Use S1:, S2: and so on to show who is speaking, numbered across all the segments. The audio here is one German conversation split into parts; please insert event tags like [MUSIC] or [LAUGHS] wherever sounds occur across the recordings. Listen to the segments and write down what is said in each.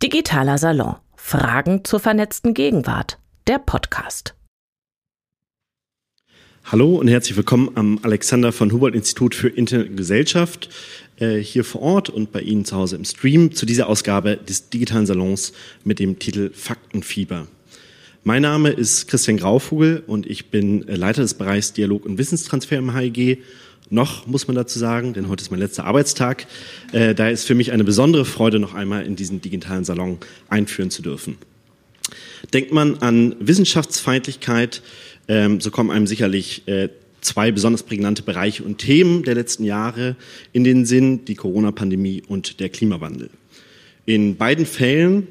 S1: Digitaler Salon. Fragen zur vernetzten Gegenwart. Der Podcast.
S2: Hallo und herzlich willkommen am Alexander von Humboldt Institut für Internet und Gesellschaft äh, hier vor Ort und bei Ihnen zu Hause im Stream zu dieser Ausgabe des digitalen Salons mit dem Titel Faktenfieber. Mein Name ist Christian Grauvogel und ich bin äh, Leiter des Bereichs Dialog und Wissenstransfer im HIG noch, muss man dazu sagen, denn heute ist mein letzter Arbeitstag. Äh, da ist für mich eine besondere Freude, noch einmal in diesen digitalen Salon einführen zu dürfen. Denkt man an Wissenschaftsfeindlichkeit, ähm, so kommen einem sicherlich äh, zwei besonders prägnante Bereiche und Themen der letzten Jahre in den Sinn, die Corona-Pandemie und der Klimawandel. In beiden Fällen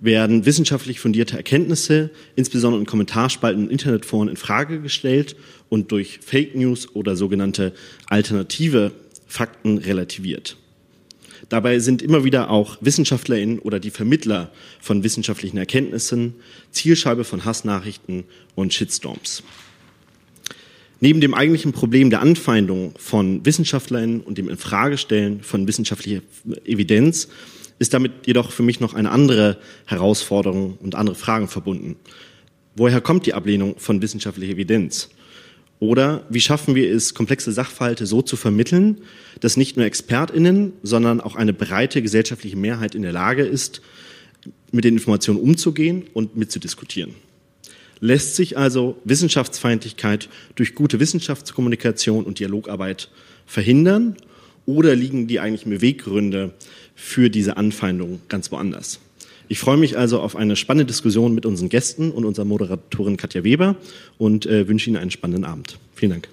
S2: werden wissenschaftlich fundierte Erkenntnisse, insbesondere in Kommentarspalten und Internetforen, in Frage gestellt und durch Fake News oder sogenannte alternative Fakten relativiert. Dabei sind immer wieder auch WissenschaftlerInnen oder die Vermittler von wissenschaftlichen Erkenntnissen Zielscheibe von Hassnachrichten und Shitstorms. Neben dem eigentlichen Problem der Anfeindung von WissenschaftlerInnen und dem Infragestellen von wissenschaftlicher Evidenz ist damit jedoch für mich noch eine andere Herausforderung und andere Fragen verbunden. Woher kommt die Ablehnung von wissenschaftlicher Evidenz? Oder wie schaffen wir es, komplexe Sachverhalte so zu vermitteln, dass nicht nur Expertinnen, sondern auch eine breite gesellschaftliche Mehrheit in der Lage ist, mit den Informationen umzugehen und mitzudiskutieren? Lässt sich also Wissenschaftsfeindlichkeit durch gute Wissenschaftskommunikation und Dialogarbeit verhindern? Oder liegen die eigentlichen Beweggründe für diese Anfeindung ganz woanders. Ich freue mich also auf eine spannende Diskussion mit unseren Gästen und unserer Moderatorin Katja Weber und äh, wünsche Ihnen einen spannenden Abend. Vielen Dank.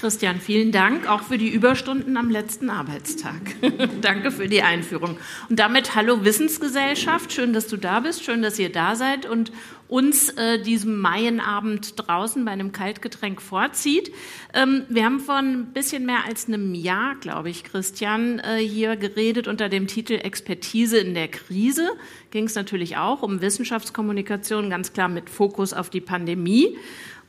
S3: Christian, vielen Dank auch für die Überstunden am letzten Arbeitstag. [LAUGHS] Danke für die Einführung. Und damit hallo Wissensgesellschaft. Schön, dass du da bist. Schön, dass ihr da seid und uns äh, diesem Maienabend draußen bei einem Kaltgetränk vorzieht. Ähm, wir haben vor ein bisschen mehr als einem Jahr, glaube ich, Christian, äh, hier geredet unter dem Titel Expertise in der Krise. Ging es natürlich auch um Wissenschaftskommunikation, ganz klar mit Fokus auf die Pandemie.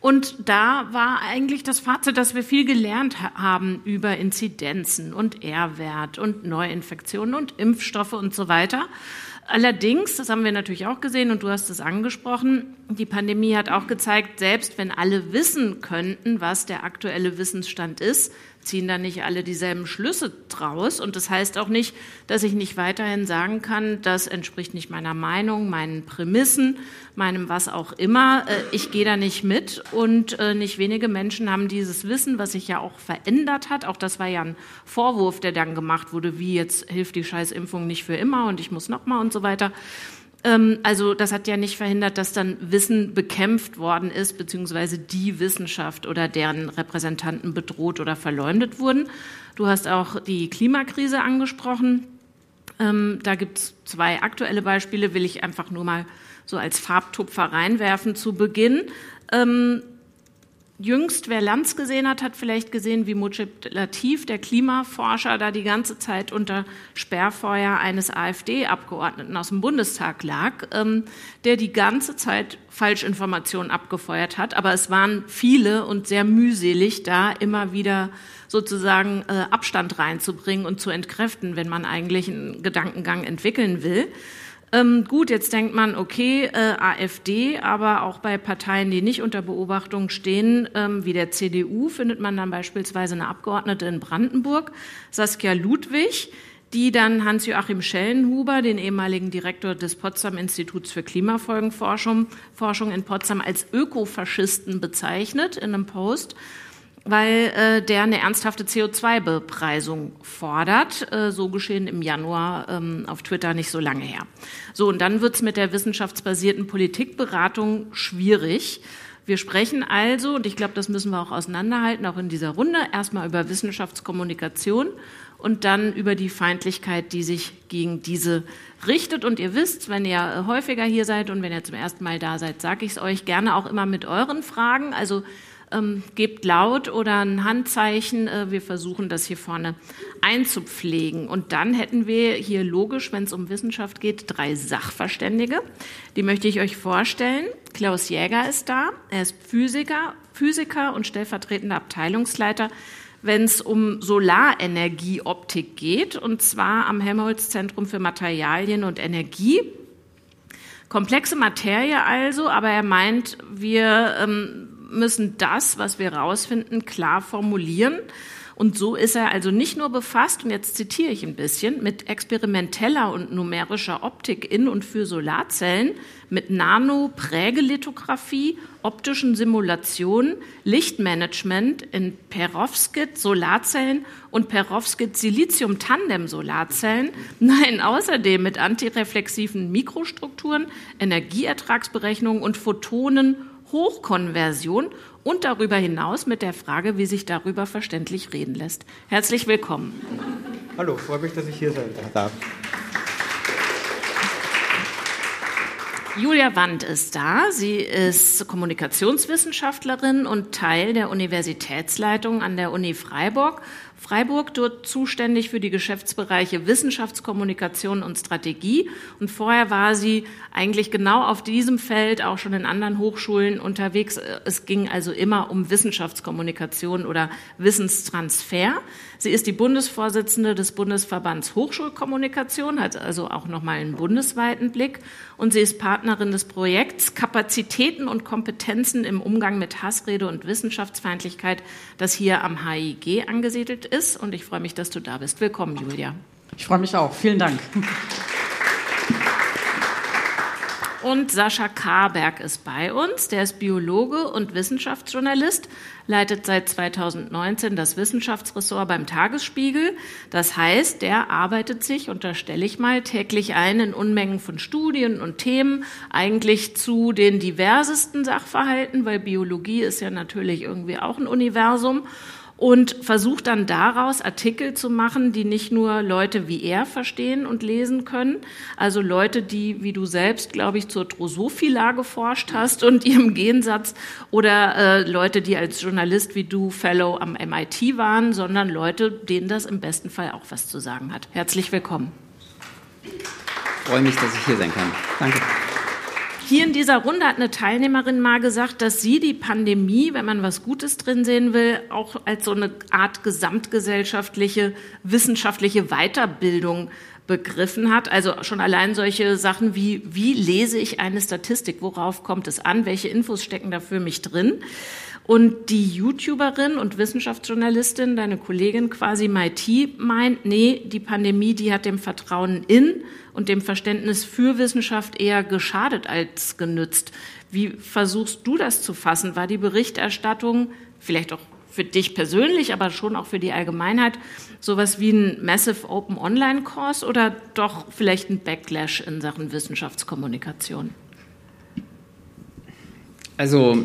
S3: Und da war eigentlich das Fazit, dass wir viel gelernt haben über Inzidenzen und R-Wert und Neuinfektionen und Impfstoffe und so weiter. Allerdings, das haben wir natürlich auch gesehen und du hast es angesprochen, die Pandemie hat auch gezeigt, selbst wenn alle wissen könnten, was der aktuelle Wissensstand ist, ziehen da nicht alle dieselben Schlüsse draus. Und das heißt auch nicht, dass ich nicht weiterhin sagen kann, das entspricht nicht meiner Meinung, meinen Prämissen, meinem was auch immer. Äh, ich gehe da nicht mit. Und äh, nicht wenige Menschen haben dieses Wissen, was sich ja auch verändert hat. Auch das war ja ein Vorwurf, der dann gemacht wurde, wie jetzt hilft die Scheißimpfung nicht für immer und ich muss nochmal und so weiter. Ähm, also das hat ja nicht verhindert, dass dann Wissen bekämpft worden ist, beziehungsweise die Wissenschaft oder deren Repräsentanten bedroht oder verleumdet wurden. Du hast auch die Klimakrise angesprochen. Ähm, da gibt es zwei aktuelle Beispiele, will ich einfach nur mal so als Farbtupfer reinwerfen zu Beginn. Ähm, Jüngst, wer Lanz gesehen hat, hat vielleicht gesehen, wie Mujib Latif, der Klimaforscher, da die ganze Zeit unter Sperrfeuer eines AfD-Abgeordneten aus dem Bundestag lag, ähm, der die ganze Zeit Falschinformationen abgefeuert hat. Aber es waren viele und sehr mühselig, da immer wieder sozusagen äh, Abstand reinzubringen und zu entkräften, wenn man eigentlich einen Gedankengang entwickeln will. Ähm, gut, jetzt denkt man, okay, äh, AfD, aber auch bei Parteien, die nicht unter Beobachtung stehen, ähm, wie der CDU, findet man dann beispielsweise eine Abgeordnete in Brandenburg, Saskia Ludwig, die dann Hans-Joachim Schellenhuber, den ehemaligen Direktor des Potsdam Instituts für Klimafolgenforschung Forschung in Potsdam, als Ökofaschisten bezeichnet in einem Post weil äh, der eine ernsthafte CO2-Bepreisung fordert. Äh, so geschehen im Januar ähm, auf Twitter nicht so lange her. So, und dann wird's mit der wissenschaftsbasierten Politikberatung schwierig. Wir sprechen also, und ich glaube, das müssen wir auch auseinanderhalten, auch in dieser Runde, erstmal über Wissenschaftskommunikation und dann über die Feindlichkeit, die sich gegen diese richtet. Und ihr wisst, wenn ihr häufiger hier seid und wenn ihr zum ersten Mal da seid, sage ich es euch gerne auch immer mit euren Fragen. Also ähm, gebt laut oder ein Handzeichen. Äh, wir versuchen das hier vorne einzupflegen. Und dann hätten wir hier logisch, wenn es um Wissenschaft geht, drei Sachverständige. Die möchte ich euch vorstellen. Klaus Jäger ist da. Er ist Physiker, Physiker und stellvertretender Abteilungsleiter wenn es um Solarenergieoptik geht, und zwar am Helmholtz Zentrum für Materialien und Energie. Komplexe Materie also, aber er meint, wir ähm, müssen das, was wir herausfinden, klar formulieren. Und so ist er also nicht nur befasst, und jetzt zitiere ich ein bisschen, mit experimenteller und numerischer Optik in und für Solarzellen, mit Nano-Prägelithografie, optischen Simulationen, Lichtmanagement in Perovskit Solarzellen und Perovskit Silizium Tandem Solarzellen. Nein, außerdem mit antireflexiven Mikrostrukturen, Energieertragsberechnungen und Photonen Hochkonversion und darüber hinaus mit der Frage, wie sich darüber verständlich reden lässt. Herzlich willkommen.
S4: Hallo, freue mich, dass ich hier sein darf.
S3: Julia Wand ist da. Sie ist Kommunikationswissenschaftlerin und Teil der Universitätsleitung an der Uni Freiburg Freiburg, dort zuständig für die Geschäftsbereiche Wissenschaftskommunikation und Strategie. Und vorher war sie eigentlich genau auf diesem Feld auch schon in anderen Hochschulen unterwegs. Es ging also immer um Wissenschaftskommunikation oder Wissenstransfer. Sie ist die Bundesvorsitzende des Bundesverbands Hochschulkommunikation, hat also auch nochmal einen bundesweiten Blick. Und sie ist Partnerin des Projekts Kapazitäten und Kompetenzen im Umgang mit Hassrede und Wissenschaftsfeindlichkeit, das hier am HIG angesiedelt ist. Und ich freue mich, dass du da bist. Willkommen, Julia.
S5: Ich freue mich auch. Vielen Dank.
S3: Und Sascha Karberg ist bei uns. Der ist Biologe und Wissenschaftsjournalist, leitet seit 2019 das Wissenschaftsressort beim Tagesspiegel. Das heißt, der arbeitet sich, unterstelle ich mal, täglich ein in Unmengen von Studien und Themen, eigentlich zu den diversesten Sachverhalten, weil Biologie ist ja natürlich irgendwie auch ein Universum und versucht dann daraus Artikel zu machen, die nicht nur Leute wie er verstehen und lesen können, also Leute, die, wie du selbst, glaube ich, zur Drosophila geforscht hast und ihrem Gensatz, oder äh, Leute, die als Journalist wie du Fellow am MIT waren, sondern Leute, denen das im besten Fall auch was zu sagen hat. Herzlich willkommen.
S4: Ich freue mich, dass ich hier sein kann. Danke.
S3: Hier in dieser Runde hat eine Teilnehmerin mal gesagt, dass sie die Pandemie, wenn man was Gutes drin sehen will, auch als so eine Art gesamtgesellschaftliche, wissenschaftliche Weiterbildung begriffen hat. Also schon allein solche Sachen wie, wie lese ich eine Statistik? Worauf kommt es an? Welche Infos stecken da für mich drin? Und die YouTuberin und Wissenschaftsjournalistin, deine Kollegin quasi MIT, meint, nee, die Pandemie, die hat dem Vertrauen in und dem Verständnis für Wissenschaft eher geschadet als genützt. Wie versuchst du das zu fassen? War die Berichterstattung vielleicht auch für dich persönlich, aber schon auch für die Allgemeinheit sowas wie ein Massive Open Online Course oder doch vielleicht ein Backlash in Sachen Wissenschaftskommunikation?
S4: Also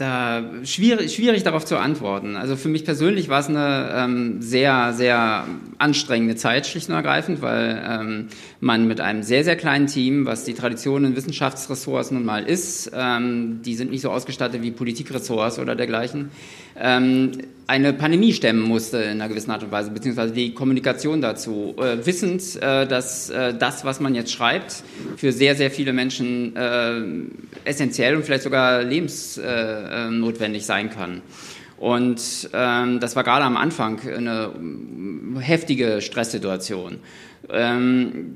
S4: da schwierig, schwierig darauf zu antworten. Also für mich persönlich war es eine ähm, sehr, sehr anstrengende Zeit, schlicht und ergreifend, weil ähm, man mit einem sehr, sehr kleinen Team, was die Tradition in Wissenschaftsressorts nun mal ist, ähm, die sind nicht so ausgestattet wie Politikressorts oder dergleichen, ähm, eine Pandemie stemmen musste in einer gewissen Art und Weise, beziehungsweise die Kommunikation dazu, äh, wissend, äh, dass äh, das, was man jetzt schreibt, für sehr, sehr viele Menschen äh, essentiell und vielleicht sogar lebensnotwendig sein kann. Und ähm, das war gerade am Anfang eine heftige Stresssituation. Ähm,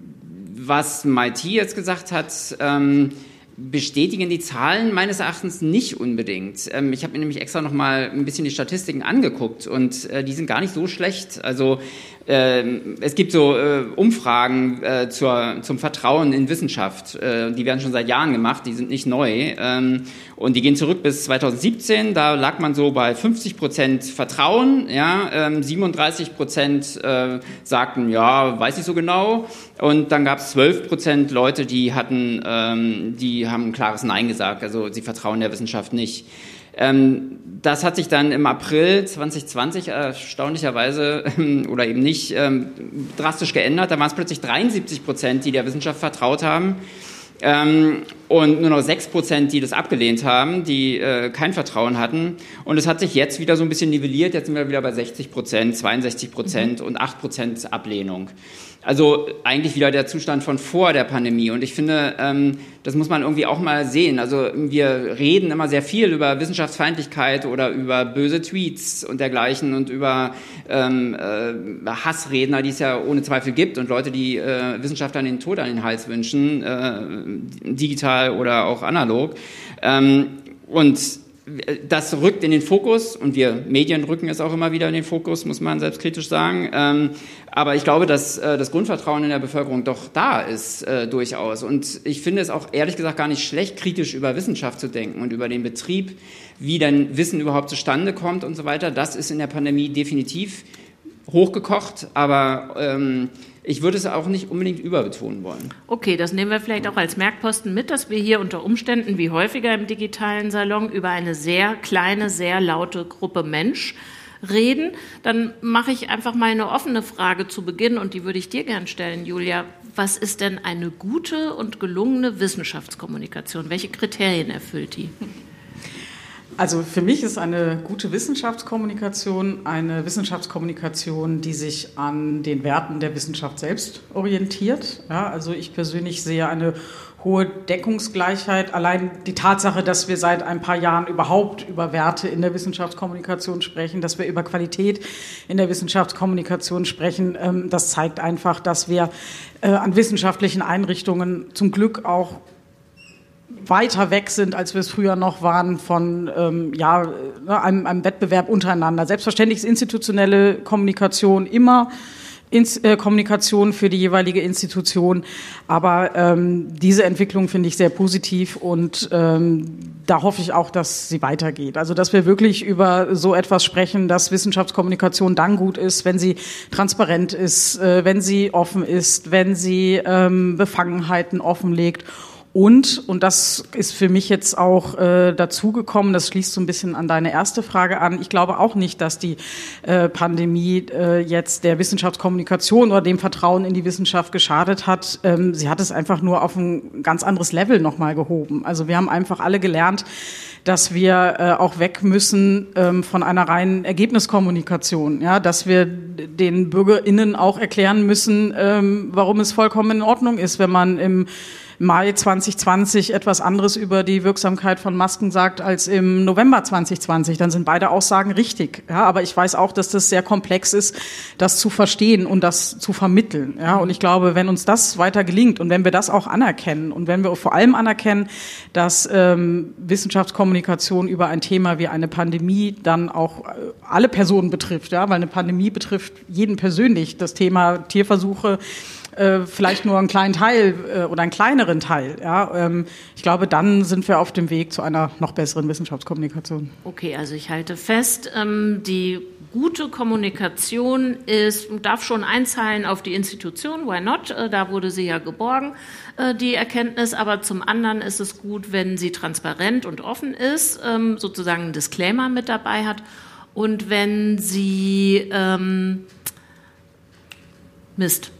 S4: was MIT jetzt gesagt hat, ähm, bestätigen die Zahlen meines Erachtens nicht unbedingt. Ähm, ich habe mir nämlich extra noch mal ein bisschen die Statistiken angeguckt und äh, die sind gar nicht so schlecht. Also es gibt so äh, Umfragen äh, zur, zum Vertrauen in Wissenschaft. Äh, die werden schon seit Jahren gemacht, die sind nicht neu. Ähm, und die gehen zurück bis 2017. Da lag man so bei 50 Prozent Vertrauen. Ja, ähm, 37 Prozent äh, sagten, ja, weiß ich so genau. Und dann gab es 12 Prozent Leute, die hatten, ähm, die haben ein klares Nein gesagt. Also sie vertrauen der Wissenschaft nicht. Ähm, das hat sich dann im April 2020 erstaunlicherweise oder eben nicht ähm, drastisch geändert. Da waren es plötzlich 73 Prozent, die der Wissenschaft vertraut haben. Und nur noch 6 Prozent, die das abgelehnt haben, die äh, kein Vertrauen hatten. Und es hat sich jetzt wieder so ein bisschen nivelliert. Jetzt sind wir wieder bei 60 Prozent, 62 Prozent mhm. und 8 Prozent Ablehnung. Also eigentlich wieder der Zustand von vor der Pandemie. Und ich finde, ähm, das muss man irgendwie auch mal sehen. Also wir reden immer sehr viel über Wissenschaftsfeindlichkeit oder über böse Tweets und dergleichen und über ähm, äh, Hassredner, die es ja ohne Zweifel gibt und Leute, die äh, Wissenschaftlern den Tod an den Hals wünschen, äh, digital oder auch analog. Ähm, und das rückt in den Fokus und wir Medien rücken es auch immer wieder in den Fokus, muss man selbstkritisch sagen. Ähm, aber ich glaube, dass äh, das Grundvertrauen in der Bevölkerung doch da ist, äh, durchaus. Und ich finde es auch ehrlich gesagt gar nicht schlecht, kritisch über Wissenschaft zu denken und über den Betrieb, wie dann Wissen überhaupt zustande kommt und so weiter. Das ist in der Pandemie definitiv hochgekocht, aber ähm, ich würde es auch nicht unbedingt überbetonen wollen.
S3: Okay, das nehmen wir vielleicht auch als Merkposten mit, dass wir hier unter Umständen wie häufiger im digitalen Salon über eine sehr kleine, sehr laute Gruppe Mensch reden. Dann mache ich einfach mal eine offene Frage zu Beginn und die würde ich dir gern stellen, Julia. Was ist denn eine gute und gelungene Wissenschaftskommunikation? Welche Kriterien erfüllt die?
S5: Also für mich ist eine gute Wissenschaftskommunikation eine Wissenschaftskommunikation, die sich an den Werten der Wissenschaft selbst orientiert. Ja, also ich persönlich sehe eine hohe Deckungsgleichheit. Allein die Tatsache, dass wir seit ein paar Jahren überhaupt über Werte in der Wissenschaftskommunikation sprechen, dass wir über Qualität in der Wissenschaftskommunikation sprechen, ähm, das zeigt einfach, dass wir äh, an wissenschaftlichen Einrichtungen zum Glück auch weiter weg sind, als wir es früher noch waren von ähm, ja, ne, einem, einem Wettbewerb untereinander. Selbstverständlich ist institutionelle Kommunikation immer Ins, äh, Kommunikation für die jeweilige Institution. Aber ähm, diese Entwicklung finde ich sehr positiv und ähm, da hoffe ich auch, dass sie weitergeht. Also dass wir wirklich über so etwas sprechen, dass Wissenschaftskommunikation dann gut ist, wenn sie transparent ist, äh, wenn sie offen ist, wenn sie ähm, Befangenheiten offenlegt und, und das ist für mich jetzt auch äh, dazugekommen, das schließt so ein bisschen an deine erste Frage an. Ich glaube auch nicht, dass die äh, Pandemie äh, jetzt der Wissenschaftskommunikation oder dem Vertrauen in die Wissenschaft geschadet hat. Ähm, sie hat es einfach nur auf ein ganz anderes Level nochmal gehoben. Also wir haben einfach alle gelernt, dass wir äh, auch weg müssen ähm, von einer reinen Ergebniskommunikation, ja, dass wir den BürgerInnen auch erklären müssen, ähm, warum es vollkommen in Ordnung ist, wenn man im Mai 2020 etwas anderes über die Wirksamkeit von Masken sagt als im November 2020, dann sind beide Aussagen richtig. Ja, aber ich weiß auch, dass das sehr komplex ist, das zu verstehen und das zu vermitteln. Ja, und ich glaube, wenn uns das weiter gelingt und wenn wir das auch anerkennen und wenn wir vor allem anerkennen, dass ähm, Wissenschaftskommunikation über ein Thema wie eine Pandemie dann auch äh, alle Personen betrifft, ja, weil eine Pandemie betrifft jeden persönlich. Das Thema Tierversuche äh, vielleicht nur einen kleinen Teil äh, oder einen kleineren Teil. Ja? Ähm, ich glaube, dann sind wir auf dem Weg zu einer noch besseren Wissenschaftskommunikation.
S3: Okay, also ich halte fest, ähm, die gute Kommunikation ist, darf schon einzahlen auf die Institution, why not? Äh, da wurde sie ja geborgen, äh, die Erkenntnis. Aber zum anderen ist es gut, wenn sie transparent und offen ist, ähm, sozusagen einen Disclaimer mit dabei hat. Und wenn sie ähm, Mist,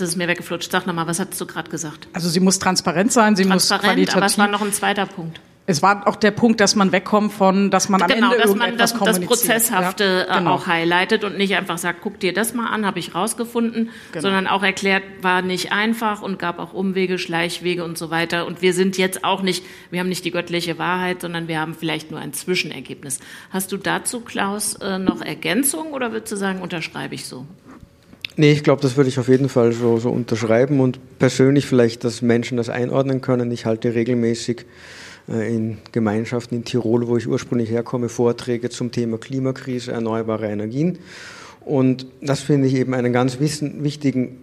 S3: das ist mir weggeflutscht. Sag nochmal, was hast du gerade gesagt?
S5: Also sie muss transparent sein, sie transparent, muss qualitativ...
S3: aber es war noch ein zweiter Punkt.
S5: Es war auch der Punkt, dass man wegkommt von, dass man am
S3: genau,
S5: Ende
S3: dass man
S5: das,
S3: das Prozesshafte ja, genau. auch highlightet und nicht einfach sagt, guck dir das mal an, habe ich rausgefunden, genau. sondern auch erklärt, war nicht einfach und gab auch Umwege, Schleichwege und so weiter. Und wir sind jetzt auch nicht, wir haben nicht die göttliche Wahrheit, sondern wir haben vielleicht nur ein Zwischenergebnis. Hast du dazu, Klaus, äh, noch Ergänzung oder würdest du sagen, unterschreibe ich so?
S6: Nee, ich glaube, das würde ich auf jeden Fall so, so unterschreiben und persönlich vielleicht, dass Menschen das einordnen können. Ich halte regelmäßig äh, in Gemeinschaften in Tirol, wo ich ursprünglich herkomme, Vorträge zum Thema Klimakrise, erneuerbare Energien. Und das finde ich eben einen ganz wissen, wichtigen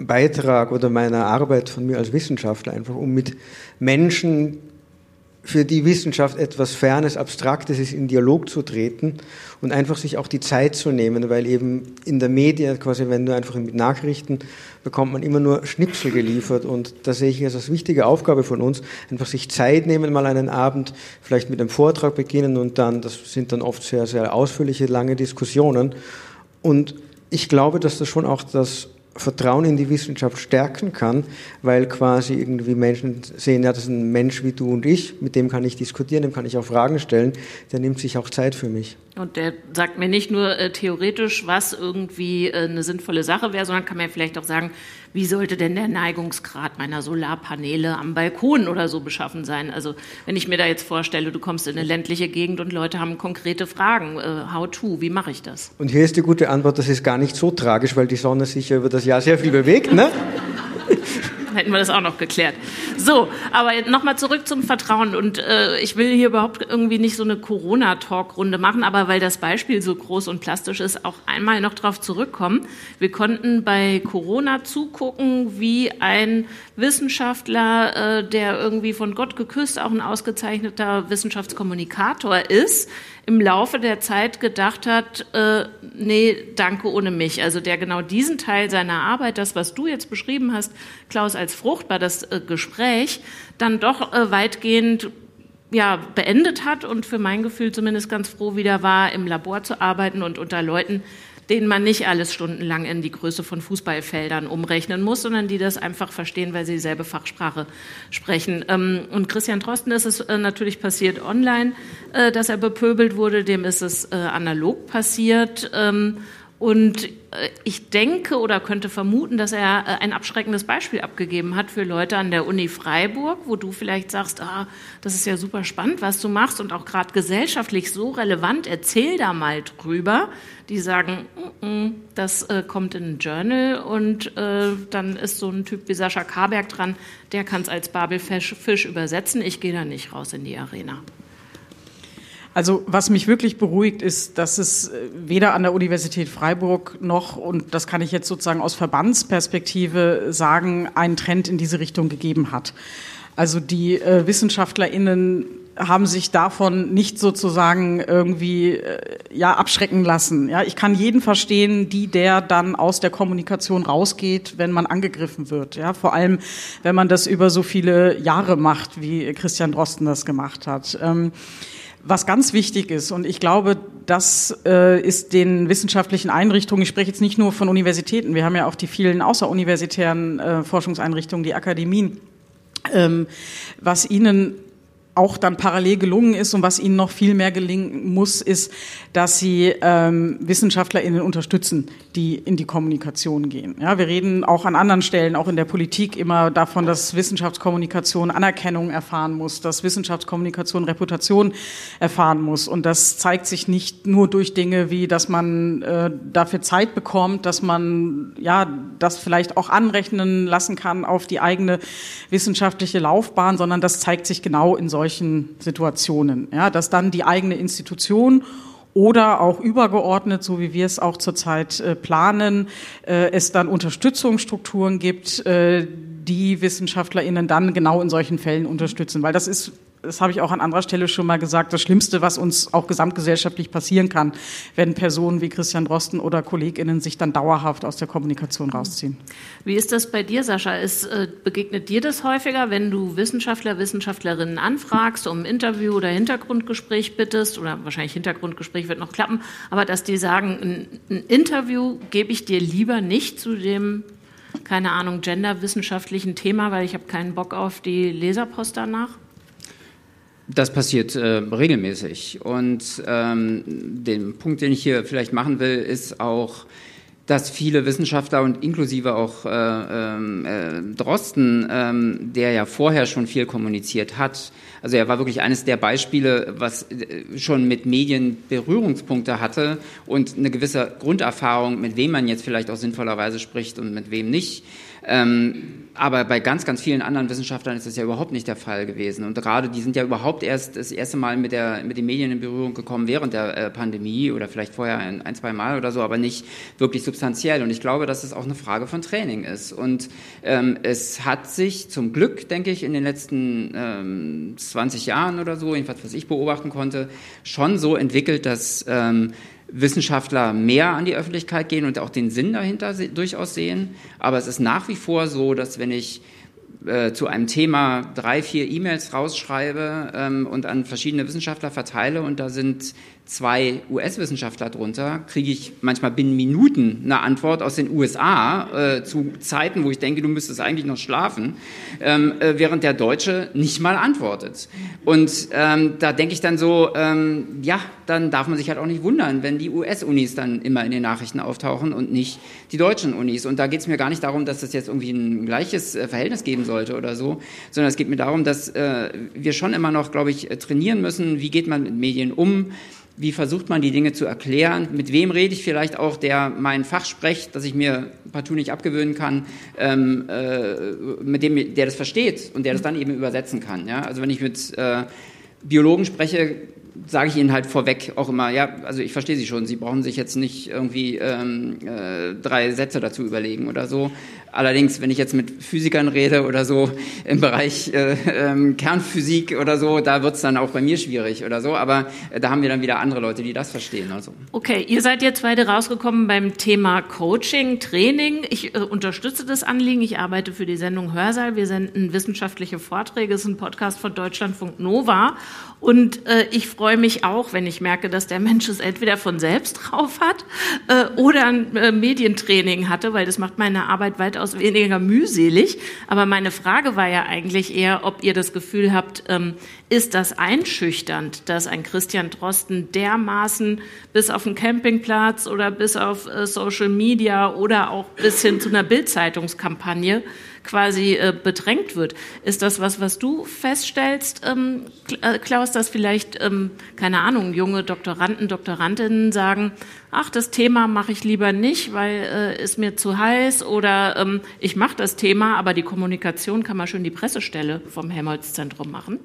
S6: Beitrag oder meiner Arbeit von mir als Wissenschaftler, einfach um mit Menschen, für die Wissenschaft etwas Fernes, Abstraktes ist, in Dialog zu treten und einfach sich auch die Zeit zu nehmen, weil eben in der Medien, quasi wenn du einfach mit Nachrichten, bekommt man immer nur Schnipsel geliefert und da sehe ich es als wichtige Aufgabe von uns, einfach sich Zeit nehmen, mal einen Abend vielleicht mit einem Vortrag beginnen und dann, das sind dann oft sehr, sehr ausführliche, lange Diskussionen. Und ich glaube, dass das schon auch das Vertrauen in die Wissenschaft stärken kann, weil quasi irgendwie Menschen sehen, ja, das ist ein Mensch wie du und ich, mit dem kann ich diskutieren, dem kann ich auch Fragen stellen, der nimmt sich auch Zeit für mich.
S3: Und der sagt mir nicht nur äh, theoretisch, was irgendwie äh, eine sinnvolle Sache wäre, sondern kann mir vielleicht auch sagen, wie sollte denn der Neigungsgrad meiner Solarpaneele am Balkon oder so beschaffen sein? Also wenn ich mir da jetzt vorstelle, du kommst in eine ländliche Gegend und Leute haben konkrete Fragen, äh, how to, wie mache ich das?
S6: Und hier ist die gute Antwort, das ist gar nicht so tragisch, weil die Sonne sich ja über das Jahr sehr viel bewegt, ne? [LAUGHS]
S3: hätten wir das auch noch geklärt. So, aber nochmal zurück zum Vertrauen. Und äh, ich will hier überhaupt irgendwie nicht so eine Corona-Talk-Runde machen, aber weil das Beispiel so groß und plastisch ist, auch einmal noch darauf zurückkommen. Wir konnten bei Corona zugucken, wie ein Wissenschaftler, äh, der irgendwie von Gott geküsst, auch ein ausgezeichneter Wissenschaftskommunikator ist, im Laufe der Zeit gedacht hat, äh, nee, danke ohne mich. Also der genau diesen Teil seiner Arbeit, das, was du jetzt beschrieben hast, Klaus, als fruchtbar, das äh, Gespräch, dann doch äh, weitgehend ja, beendet hat und für mein Gefühl zumindest ganz froh wieder war, im Labor zu arbeiten und unter Leuten, denen man nicht alles stundenlang in die Größe von Fußballfeldern umrechnen muss, sondern die das einfach verstehen, weil sie dieselbe Fachsprache sprechen. Ähm, und Christian Drosten ist es äh, natürlich passiert online, äh, dass er bepöbelt wurde, dem ist es äh, analog passiert. Und äh, ich denke oder könnte vermuten, dass er äh, ein abschreckendes Beispiel abgegeben hat für Leute an der Uni Freiburg, wo du vielleicht sagst, ah, das ist ja super spannend, was du machst und auch gerade gesellschaftlich so relevant, erzähl da mal drüber. Die sagen, mm -mm, das äh, kommt in ein Journal und äh, dann ist so ein Typ wie Sascha Karberg dran, der kann es als Babelfisch Fisch übersetzen. Ich gehe da nicht raus in die Arena.
S5: Also was mich wirklich beruhigt, ist, dass es äh, weder an der Universität Freiburg noch, und das kann ich jetzt sozusagen aus Verbandsperspektive sagen, einen Trend in diese Richtung gegeben hat. Also die äh, Wissenschaftlerinnen haben sich davon nicht sozusagen irgendwie äh, ja abschrecken lassen. Ja, ich kann jeden verstehen, die der dann aus der Kommunikation rausgeht, wenn man angegriffen wird. Ja, vor allem wenn man das über so viele Jahre macht, wie Christian Drosten das gemacht hat. Ähm, was ganz wichtig ist, und ich glaube, das äh, ist den wissenschaftlichen Einrichtungen, ich spreche jetzt nicht nur von Universitäten, wir haben ja auch die vielen außeruniversitären äh, Forschungseinrichtungen, die Akademien, ähm, was ihnen auch dann parallel gelungen ist und was ihnen noch viel mehr gelingen muss, ist, dass sie ähm, WissenschaftlerInnen unterstützen, die in die Kommunikation gehen. Ja, wir reden auch an anderen Stellen, auch in der Politik, immer davon, dass Wissenschaftskommunikation Anerkennung erfahren muss, dass Wissenschaftskommunikation Reputation erfahren muss. Und das zeigt sich nicht nur durch Dinge wie, dass man äh, dafür Zeit bekommt, dass man ja das vielleicht auch anrechnen lassen kann auf die eigene wissenschaftliche Laufbahn, sondern das zeigt sich genau in solchen solchen Situationen, ja, dass dann die eigene Institution oder auch übergeordnet, so wie wir es auch zurzeit äh, planen, äh, es dann Unterstützungsstrukturen gibt, äh, die WissenschaftlerInnen dann genau in solchen Fällen unterstützen. Weil das ist das habe ich auch an anderer Stelle schon mal gesagt, das Schlimmste, was uns auch gesamtgesellschaftlich passieren kann, wenn Personen wie Christian Drosten oder KollegInnen sich dann dauerhaft aus der Kommunikation rausziehen.
S3: Wie ist das bei dir, Sascha? Ist, äh, begegnet dir das häufiger, wenn du Wissenschaftler, Wissenschaftlerinnen anfragst, um ein Interview oder Hintergrundgespräch bittest, oder wahrscheinlich Hintergrundgespräch wird noch klappen, aber dass die sagen, ein, ein Interview gebe ich dir lieber nicht zu dem keine Ahnung, genderwissenschaftlichen Thema, weil ich habe keinen Bock auf die Leserpost danach?
S4: Das passiert äh, regelmäßig. Und ähm, den Punkt, den ich hier vielleicht machen will, ist auch, dass viele Wissenschaftler und inklusive auch äh, ähm, äh, Drosten, ähm, der ja vorher schon viel kommuniziert hat, also er war wirklich eines der Beispiele, was äh, schon mit Medien Berührungspunkte hatte und eine gewisse Grunderfahrung, mit wem man jetzt vielleicht auch sinnvollerweise spricht und mit wem nicht. Ähm, aber bei ganz, ganz vielen anderen Wissenschaftlern ist das ja überhaupt nicht der Fall gewesen. Und gerade die sind ja überhaupt erst das erste Mal mit, der, mit den Medien in Berührung gekommen während der äh, Pandemie oder vielleicht vorher ein, ein, zwei Mal oder so, aber nicht wirklich substanziell. Und ich glaube, dass es auch eine Frage von Training ist. Und ähm, es hat sich zum Glück, denke ich, in den letzten ähm, 20 Jahren oder so, jedenfalls was ich beobachten konnte, schon so entwickelt, dass ähm, Wissenschaftler mehr an die Öffentlichkeit gehen und auch den Sinn dahinter durchaus sehen. Aber es ist nach wie vor so, dass wenn ich äh, zu einem Thema drei, vier E-Mails rausschreibe ähm, und an verschiedene Wissenschaftler verteile und da sind zwei US-Wissenschaftler drunter, kriege ich manchmal binnen Minuten eine Antwort aus den USA äh, zu Zeiten, wo ich denke, du müsstest eigentlich noch schlafen, ähm, äh, während der Deutsche nicht mal antwortet. Und ähm, da denke ich dann so, ähm, ja, dann darf man sich halt auch nicht wundern, wenn die US-Unis dann immer in den Nachrichten auftauchen und nicht die deutschen Unis. Und da geht es mir gar nicht darum, dass das jetzt irgendwie ein gleiches äh, Verhältnis geben sollte oder so, sondern es geht mir darum, dass äh, wir schon immer noch, glaube ich, trainieren müssen, wie geht man mit Medien um, wie versucht man die Dinge zu erklären? Mit wem rede ich vielleicht auch, der mein Fach spricht, das ich mir partout nicht abgewöhnen kann, ähm, äh, mit dem, der das versteht und der das dann eben übersetzen kann. Ja? Also wenn ich mit äh, Biologen spreche, sage ich Ihnen halt vorweg auch immer, ja, also ich verstehe Sie schon, Sie brauchen sich jetzt nicht irgendwie ähm, äh, drei Sätze dazu überlegen oder so. Allerdings, wenn ich jetzt mit Physikern rede oder so im Bereich äh, ähm, Kernphysik oder so, da wird es dann auch bei mir schwierig oder so. Aber äh, da haben wir dann wieder andere Leute, die das verstehen. Also.
S3: Okay, ihr seid jetzt beide rausgekommen beim Thema Coaching, Training. Ich äh, unterstütze das Anliegen. Ich arbeite für die Sendung Hörsaal. Wir senden wissenschaftliche Vorträge. Es ist ein Podcast von Deutschlandfunk Nova. Und äh, ich freue mich auch, wenn ich merke, dass der Mensch es entweder von selbst drauf hat äh, oder ein äh, Medientraining hatte, weil das macht meine Arbeit weiter weitaus weniger mühselig. Aber meine Frage war ja eigentlich eher, ob ihr das Gefühl habt, ähm, ist das einschüchternd, dass ein Christian Drosten dermaßen bis auf den Campingplatz oder bis auf äh, Social Media oder auch bis hin zu einer Bildzeitungskampagne quasi äh, bedrängt wird. Ist das was, was du feststellst, ähm, äh, Klaus, dass vielleicht, ähm, keine Ahnung, junge Doktoranden, Doktorandinnen sagen, ach, das Thema mache ich lieber nicht, weil äh, ist mir zu heiß oder ähm, ich mache das Thema, aber die Kommunikation kann man schön die Pressestelle vom Helmholtz-Zentrum machen?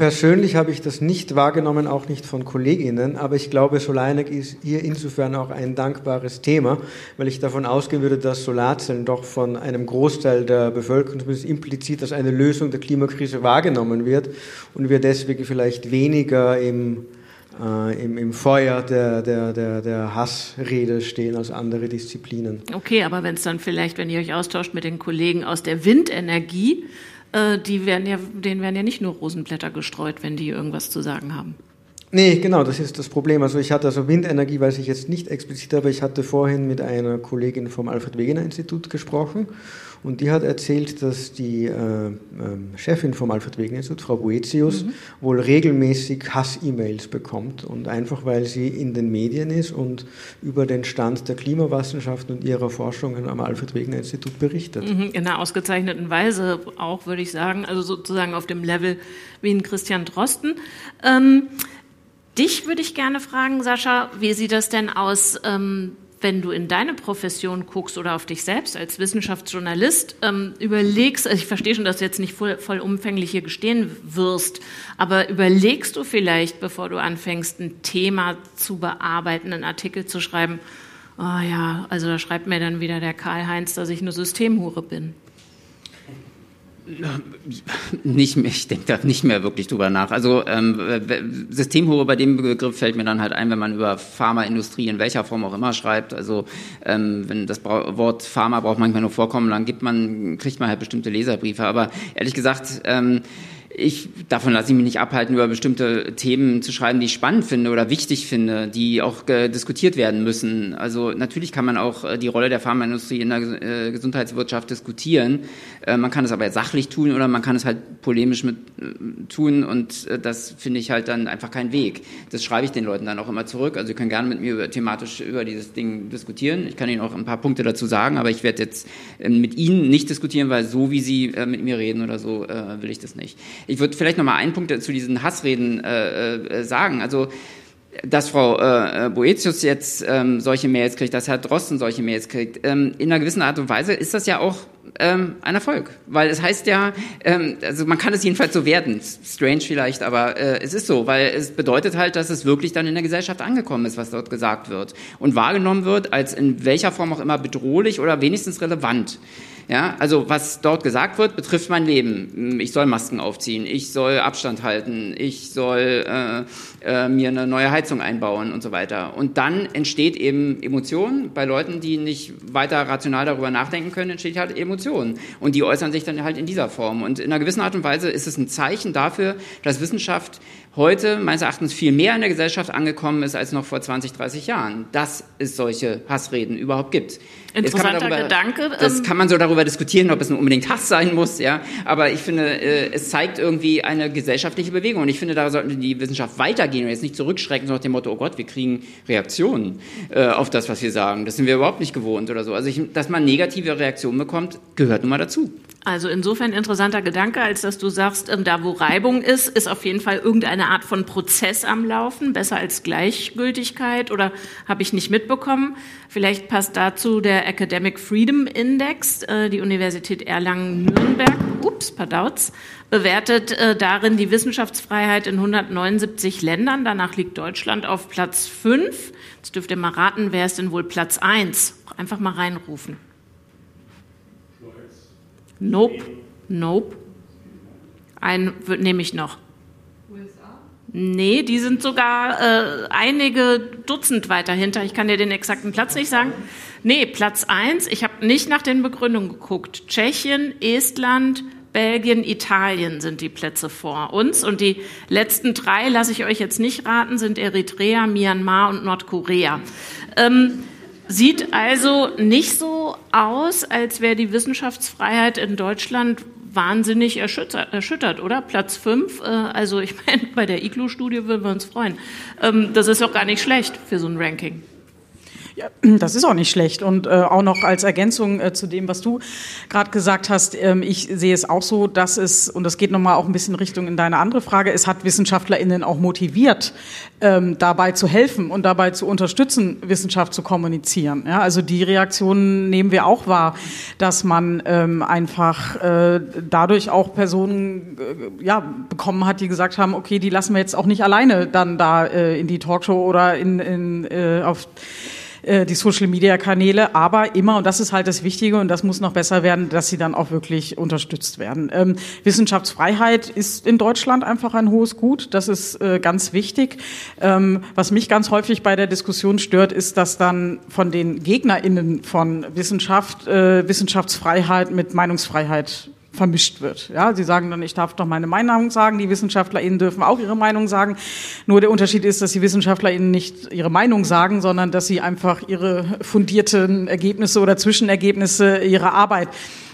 S6: Persönlich habe ich das nicht wahrgenommen, auch nicht von Kolleginnen, aber ich glaube, Solarenergie ist hier insofern auch ein dankbares Thema, weil ich davon ausgehen würde, dass Solarzellen doch von einem Großteil der Bevölkerung zumindest implizit als eine Lösung der Klimakrise wahrgenommen wird und wir deswegen vielleicht weniger im, äh, im, im Feuer der, der, der, der Hassrede stehen als andere Disziplinen.
S3: Okay, aber wenn es dann vielleicht, wenn ihr euch austauscht mit den Kollegen aus der Windenergie, äh, die werden ja, denen werden ja nicht nur Rosenblätter gestreut, wenn die irgendwas zu sagen haben.
S6: Nee, genau, das ist das Problem. Also ich hatte also Windenergie, weiß ich jetzt nicht explizit, aber ich hatte vorhin mit einer Kollegin vom Alfred Wegener Institut gesprochen und die hat erzählt, dass die äh, äh, Chefin vom Alfred Wegener Institut, Frau Boetius, mhm. wohl regelmäßig Hass-E-Mails bekommt und einfach weil sie in den Medien ist und über den Stand der Klimawissenschaften und ihrer Forschungen am Alfred Wegener Institut berichtet.
S3: Mhm, in einer ausgezeichneten Weise auch, würde ich sagen, also sozusagen auf dem Level wie ein Christian Drosten. Ähm, Dich würde ich gerne fragen, Sascha, wie sieht das denn aus, ähm, wenn du in deine Profession guckst oder auf dich selbst als Wissenschaftsjournalist, ähm, überlegst, also ich verstehe schon, dass du jetzt nicht voll, vollumfänglich hier gestehen wirst, aber überlegst du vielleicht, bevor du anfängst, ein Thema zu bearbeiten, einen Artikel zu schreiben, oh ja, also da schreibt mir dann wieder der Karl-Heinz, dass ich eine Systemhure bin.
S4: Nicht mehr, ich denke da nicht mehr wirklich drüber nach. Also ähm, Systemhure bei dem Begriff fällt mir dann halt ein, wenn man über Pharmaindustrie in welcher Form auch immer schreibt. Also ähm, wenn das Wort Pharma braucht manchmal nur vorkommen, dann gibt man, kriegt man halt bestimmte Leserbriefe. Aber ehrlich gesagt, ähm, ich, davon lasse ich mich nicht abhalten, über bestimmte Themen zu schreiben, die ich spannend finde oder wichtig finde, die auch äh, diskutiert werden müssen. Also natürlich kann man auch äh, die Rolle der Pharmaindustrie in der äh, Gesundheitswirtschaft diskutieren. Man kann es aber sachlich tun oder man kann es halt polemisch mit tun und das finde ich halt dann einfach kein Weg. Das schreibe ich den Leuten dann auch immer zurück. Also Sie können gerne mit mir thematisch über dieses Ding diskutieren. Ich kann Ihnen auch ein paar Punkte dazu sagen, aber ich werde jetzt ähm, mit Ihnen nicht diskutieren, weil so wie Sie mit mir reden oder so will ich das nicht. Ich würde vielleicht noch mal einen Punkt zu diesen Hassreden äh, äh, sagen. Also dass Frau äh, Boetius jetzt ähm, solche Mails kriegt, dass Herr Drosten solche Mails kriegt, ähm, in einer gewissen Art und Weise ist das ja auch ähm, ein Erfolg. Weil es heißt ja, ähm, also man kann es jedenfalls so werden, strange vielleicht, aber äh, es ist so, weil es bedeutet halt, dass es wirklich dann in der Gesellschaft angekommen ist, was dort gesagt wird und wahrgenommen wird als in welcher Form auch immer bedrohlich oder wenigstens relevant. Ja, also was dort gesagt wird, betrifft mein Leben. Ich soll Masken aufziehen, ich soll Abstand halten, ich soll äh, äh, mir eine neue Heizung einbauen und so weiter. Und dann entsteht eben Emotion bei Leuten, die nicht weiter rational darüber nachdenken können, entsteht halt Emotion. Und die äußern sich dann halt in dieser Form. Und in einer gewissen Art und Weise ist es ein Zeichen dafür, dass Wissenschaft heute meines Erachtens viel mehr in der Gesellschaft angekommen ist als noch vor 20, 30 Jahren, dass es solche Hassreden überhaupt gibt.
S3: Interessanter
S4: darüber,
S3: Gedanke.
S4: Das
S3: ähm,
S4: kann man so darüber diskutieren, ob es nun unbedingt Hass sein muss, ja. Aber ich finde, äh, es zeigt irgendwie eine gesellschaftliche Bewegung. Und ich finde, da sollten die Wissenschaft weitergehen und jetzt nicht zurückschrecken, so nach dem Motto, oh Gott, wir kriegen Reaktionen äh, auf das, was wir sagen. Das sind wir überhaupt nicht gewohnt oder so. Also, ich, dass man negative Reaktionen bekommt, gehört nun mal dazu.
S3: Also insofern interessanter Gedanke, als dass du sagst, ähm, da wo Reibung ist, ist auf jeden Fall irgendeine Art von Prozess am Laufen, besser als Gleichgültigkeit oder habe ich nicht mitbekommen. Vielleicht passt dazu der Academic Freedom Index, äh, die Universität Erlangen-Nürnberg, ups, Padauz, bewertet äh, darin die Wissenschaftsfreiheit in 179 Ländern. Danach liegt Deutschland auf Platz 5. Jetzt dürft ihr mal raten, wer ist denn wohl Platz 1? Einfach mal reinrufen. Nope. Nope. Einen nehme ich noch. USA? Nee, die sind sogar äh, einige Dutzend weiter hinter. Ich kann dir den exakten Platz nicht sagen. Nee, Platz eins. Ich habe nicht nach den Begründungen geguckt. Tschechien, Estland, Belgien, Italien sind die Plätze vor uns. Und die letzten drei, lasse ich euch jetzt nicht raten, sind Eritrea, Myanmar und Nordkorea. Ähm, Sieht also nicht so aus, als wäre die Wissenschaftsfreiheit in Deutschland wahnsinnig erschüttert, erschüttert oder? Platz fünf. Äh, also ich [LAUGHS] meine, bei der IGLU-Studie würden wir uns freuen. Ähm, das ist doch gar nicht schlecht für so ein Ranking.
S5: Ja, das ist auch nicht schlecht. Und äh, auch noch als Ergänzung äh, zu dem, was du gerade gesagt hast, ähm, ich sehe es auch so, dass es, und das geht nochmal auch ein bisschen Richtung in deine andere Frage, es hat WissenschaftlerInnen auch motiviert, ähm, dabei zu helfen und dabei zu unterstützen, Wissenschaft zu kommunizieren. Ja, also die Reaktionen nehmen wir auch wahr, dass man ähm, einfach äh, dadurch auch Personen äh, ja, bekommen hat, die gesagt haben, okay, die lassen wir jetzt auch nicht alleine dann da äh, in die Talkshow oder in, in, äh, auf äh, die Social-Media-Kanäle, aber immer, und das ist halt das Wichtige und das muss noch besser werden, dass sie dann auch wirklich unterstützt werden. Ähm, Wissenschaftsfreiheit ist in Deutschland einfach ein hohes Gut, das ist äh, ganz wichtig. Ähm, was mich ganz häufig bei der Diskussion stört, ist, dass dann von den GegnerInnen von Wissenschaft äh, Wissenschaftsfreiheit mit Meinungsfreiheit vermischt wird. Ja, sie sagen dann, ich darf doch meine Meinung sagen, die WissenschaftlerInnen dürfen auch ihre Meinung sagen. Nur der Unterschied ist, dass die WissenschaftlerInnen nicht ihre Meinung sagen, sondern dass sie einfach ihre fundierten Ergebnisse oder Zwischenergebnisse ihrer Arbeit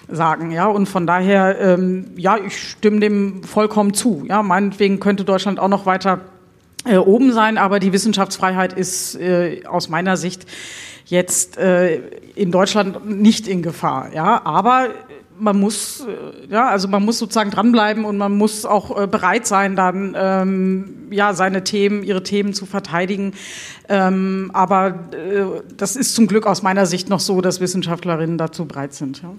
S5: sagen, ja, und von daher, ähm, ja, ich stimme dem vollkommen zu, ja, meinetwegen könnte Deutschland auch noch weiter äh, oben sein, aber die Wissenschaftsfreiheit ist äh, aus meiner Sicht jetzt äh, in Deutschland nicht in Gefahr, ja, aber man muss, äh, ja, also man muss sozusagen dranbleiben und man muss auch äh, bereit sein, dann ähm, ja seine Themen, ihre Themen zu verteidigen. Ähm, aber äh, das ist zum Glück aus meiner Sicht noch so, dass Wissenschaftlerinnen dazu bereit sind. Ja.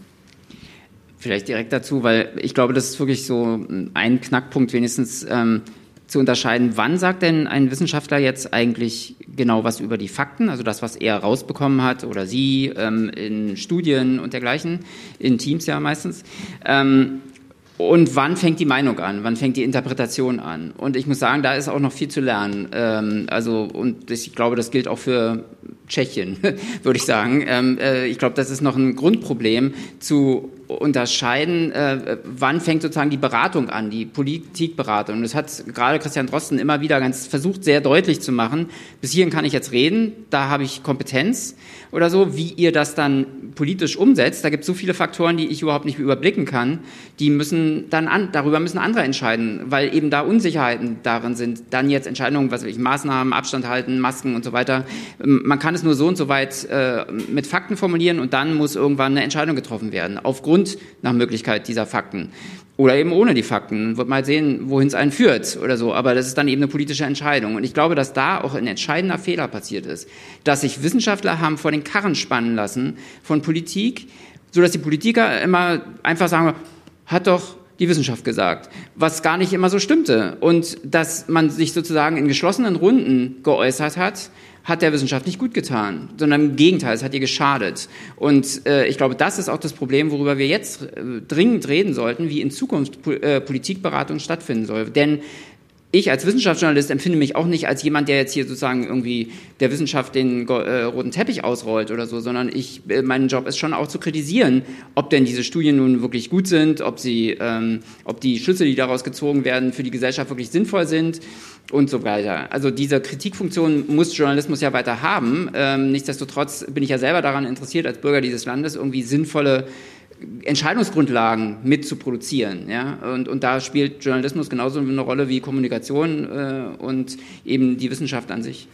S4: Vielleicht direkt dazu, weil ich glaube, das ist wirklich so ein Knackpunkt wenigstens. Ähm, zu unterscheiden, wann sagt denn ein Wissenschaftler jetzt eigentlich genau was über die Fakten, also das, was er rausbekommen hat oder sie ähm, in Studien und dergleichen, in Teams ja meistens. Ähm, und wann fängt die Meinung an? Wann fängt die Interpretation an? Und ich muss sagen, da ist auch noch viel zu lernen. Ähm, also, und ich glaube, das gilt auch für Tschechien, [LAUGHS] würde ich sagen. Ähm, äh, ich glaube, das ist noch ein Grundproblem zu unterscheiden, äh, wann fängt sozusagen die Beratung an, die Politikberatung. Und das hat gerade Christian Drosten immer wieder ganz versucht, sehr deutlich zu machen. Bis hierhin kann ich jetzt reden, da habe ich Kompetenz oder so, wie ihr das dann politisch umsetzt. Da gibt es so viele Faktoren, die ich überhaupt nicht überblicken kann. Die müssen dann an, darüber müssen andere entscheiden, weil eben da Unsicherheiten darin sind. Dann jetzt Entscheidungen, was weiß ich, Maßnahmen, Abstand halten, Masken und so weiter. Man kann es nur so und so weit äh, mit Fakten formulieren und dann muss irgendwann eine Entscheidung getroffen werden. Aufgrund nach Möglichkeit dieser Fakten. Oder eben ohne die Fakten. Wird mal sehen, wohin es einen führt oder so. Aber das ist dann eben eine politische Entscheidung. Und ich glaube, dass da auch ein entscheidender Fehler passiert ist. Dass sich Wissenschaftler haben vor den Karren spannen lassen von Politik, so dass die Politiker immer einfach sagen, hat doch die Wissenschaft gesagt, was gar nicht immer so stimmte. Und dass man sich sozusagen in geschlossenen Runden geäußert hat, hat der Wissenschaft nicht gut getan, sondern im Gegenteil, es hat ihr geschadet. Und äh, ich glaube, das ist auch das Problem, worüber wir jetzt äh, dringend reden sollten, wie in Zukunft po äh, Politikberatung stattfinden soll. Denn ich als Wissenschaftsjournalist empfinde mich auch nicht als jemand, der jetzt hier sozusagen irgendwie der Wissenschaft den äh, roten Teppich ausrollt oder so, sondern ich, äh, mein Job ist schon auch zu kritisieren, ob denn diese Studien nun wirklich gut sind, ob sie, ähm, ob die Schlüsse, die daraus gezogen werden, für die Gesellschaft wirklich sinnvoll sind und so weiter. Also diese Kritikfunktion muss Journalismus ja weiter haben. Ähm, nichtsdestotrotz bin ich ja selber daran interessiert, als Bürger dieses Landes irgendwie sinnvolle Entscheidungsgrundlagen mit zu produzieren. Ja? Und, und da spielt Journalismus genauso eine Rolle wie Kommunikation äh, und eben die Wissenschaft an sich.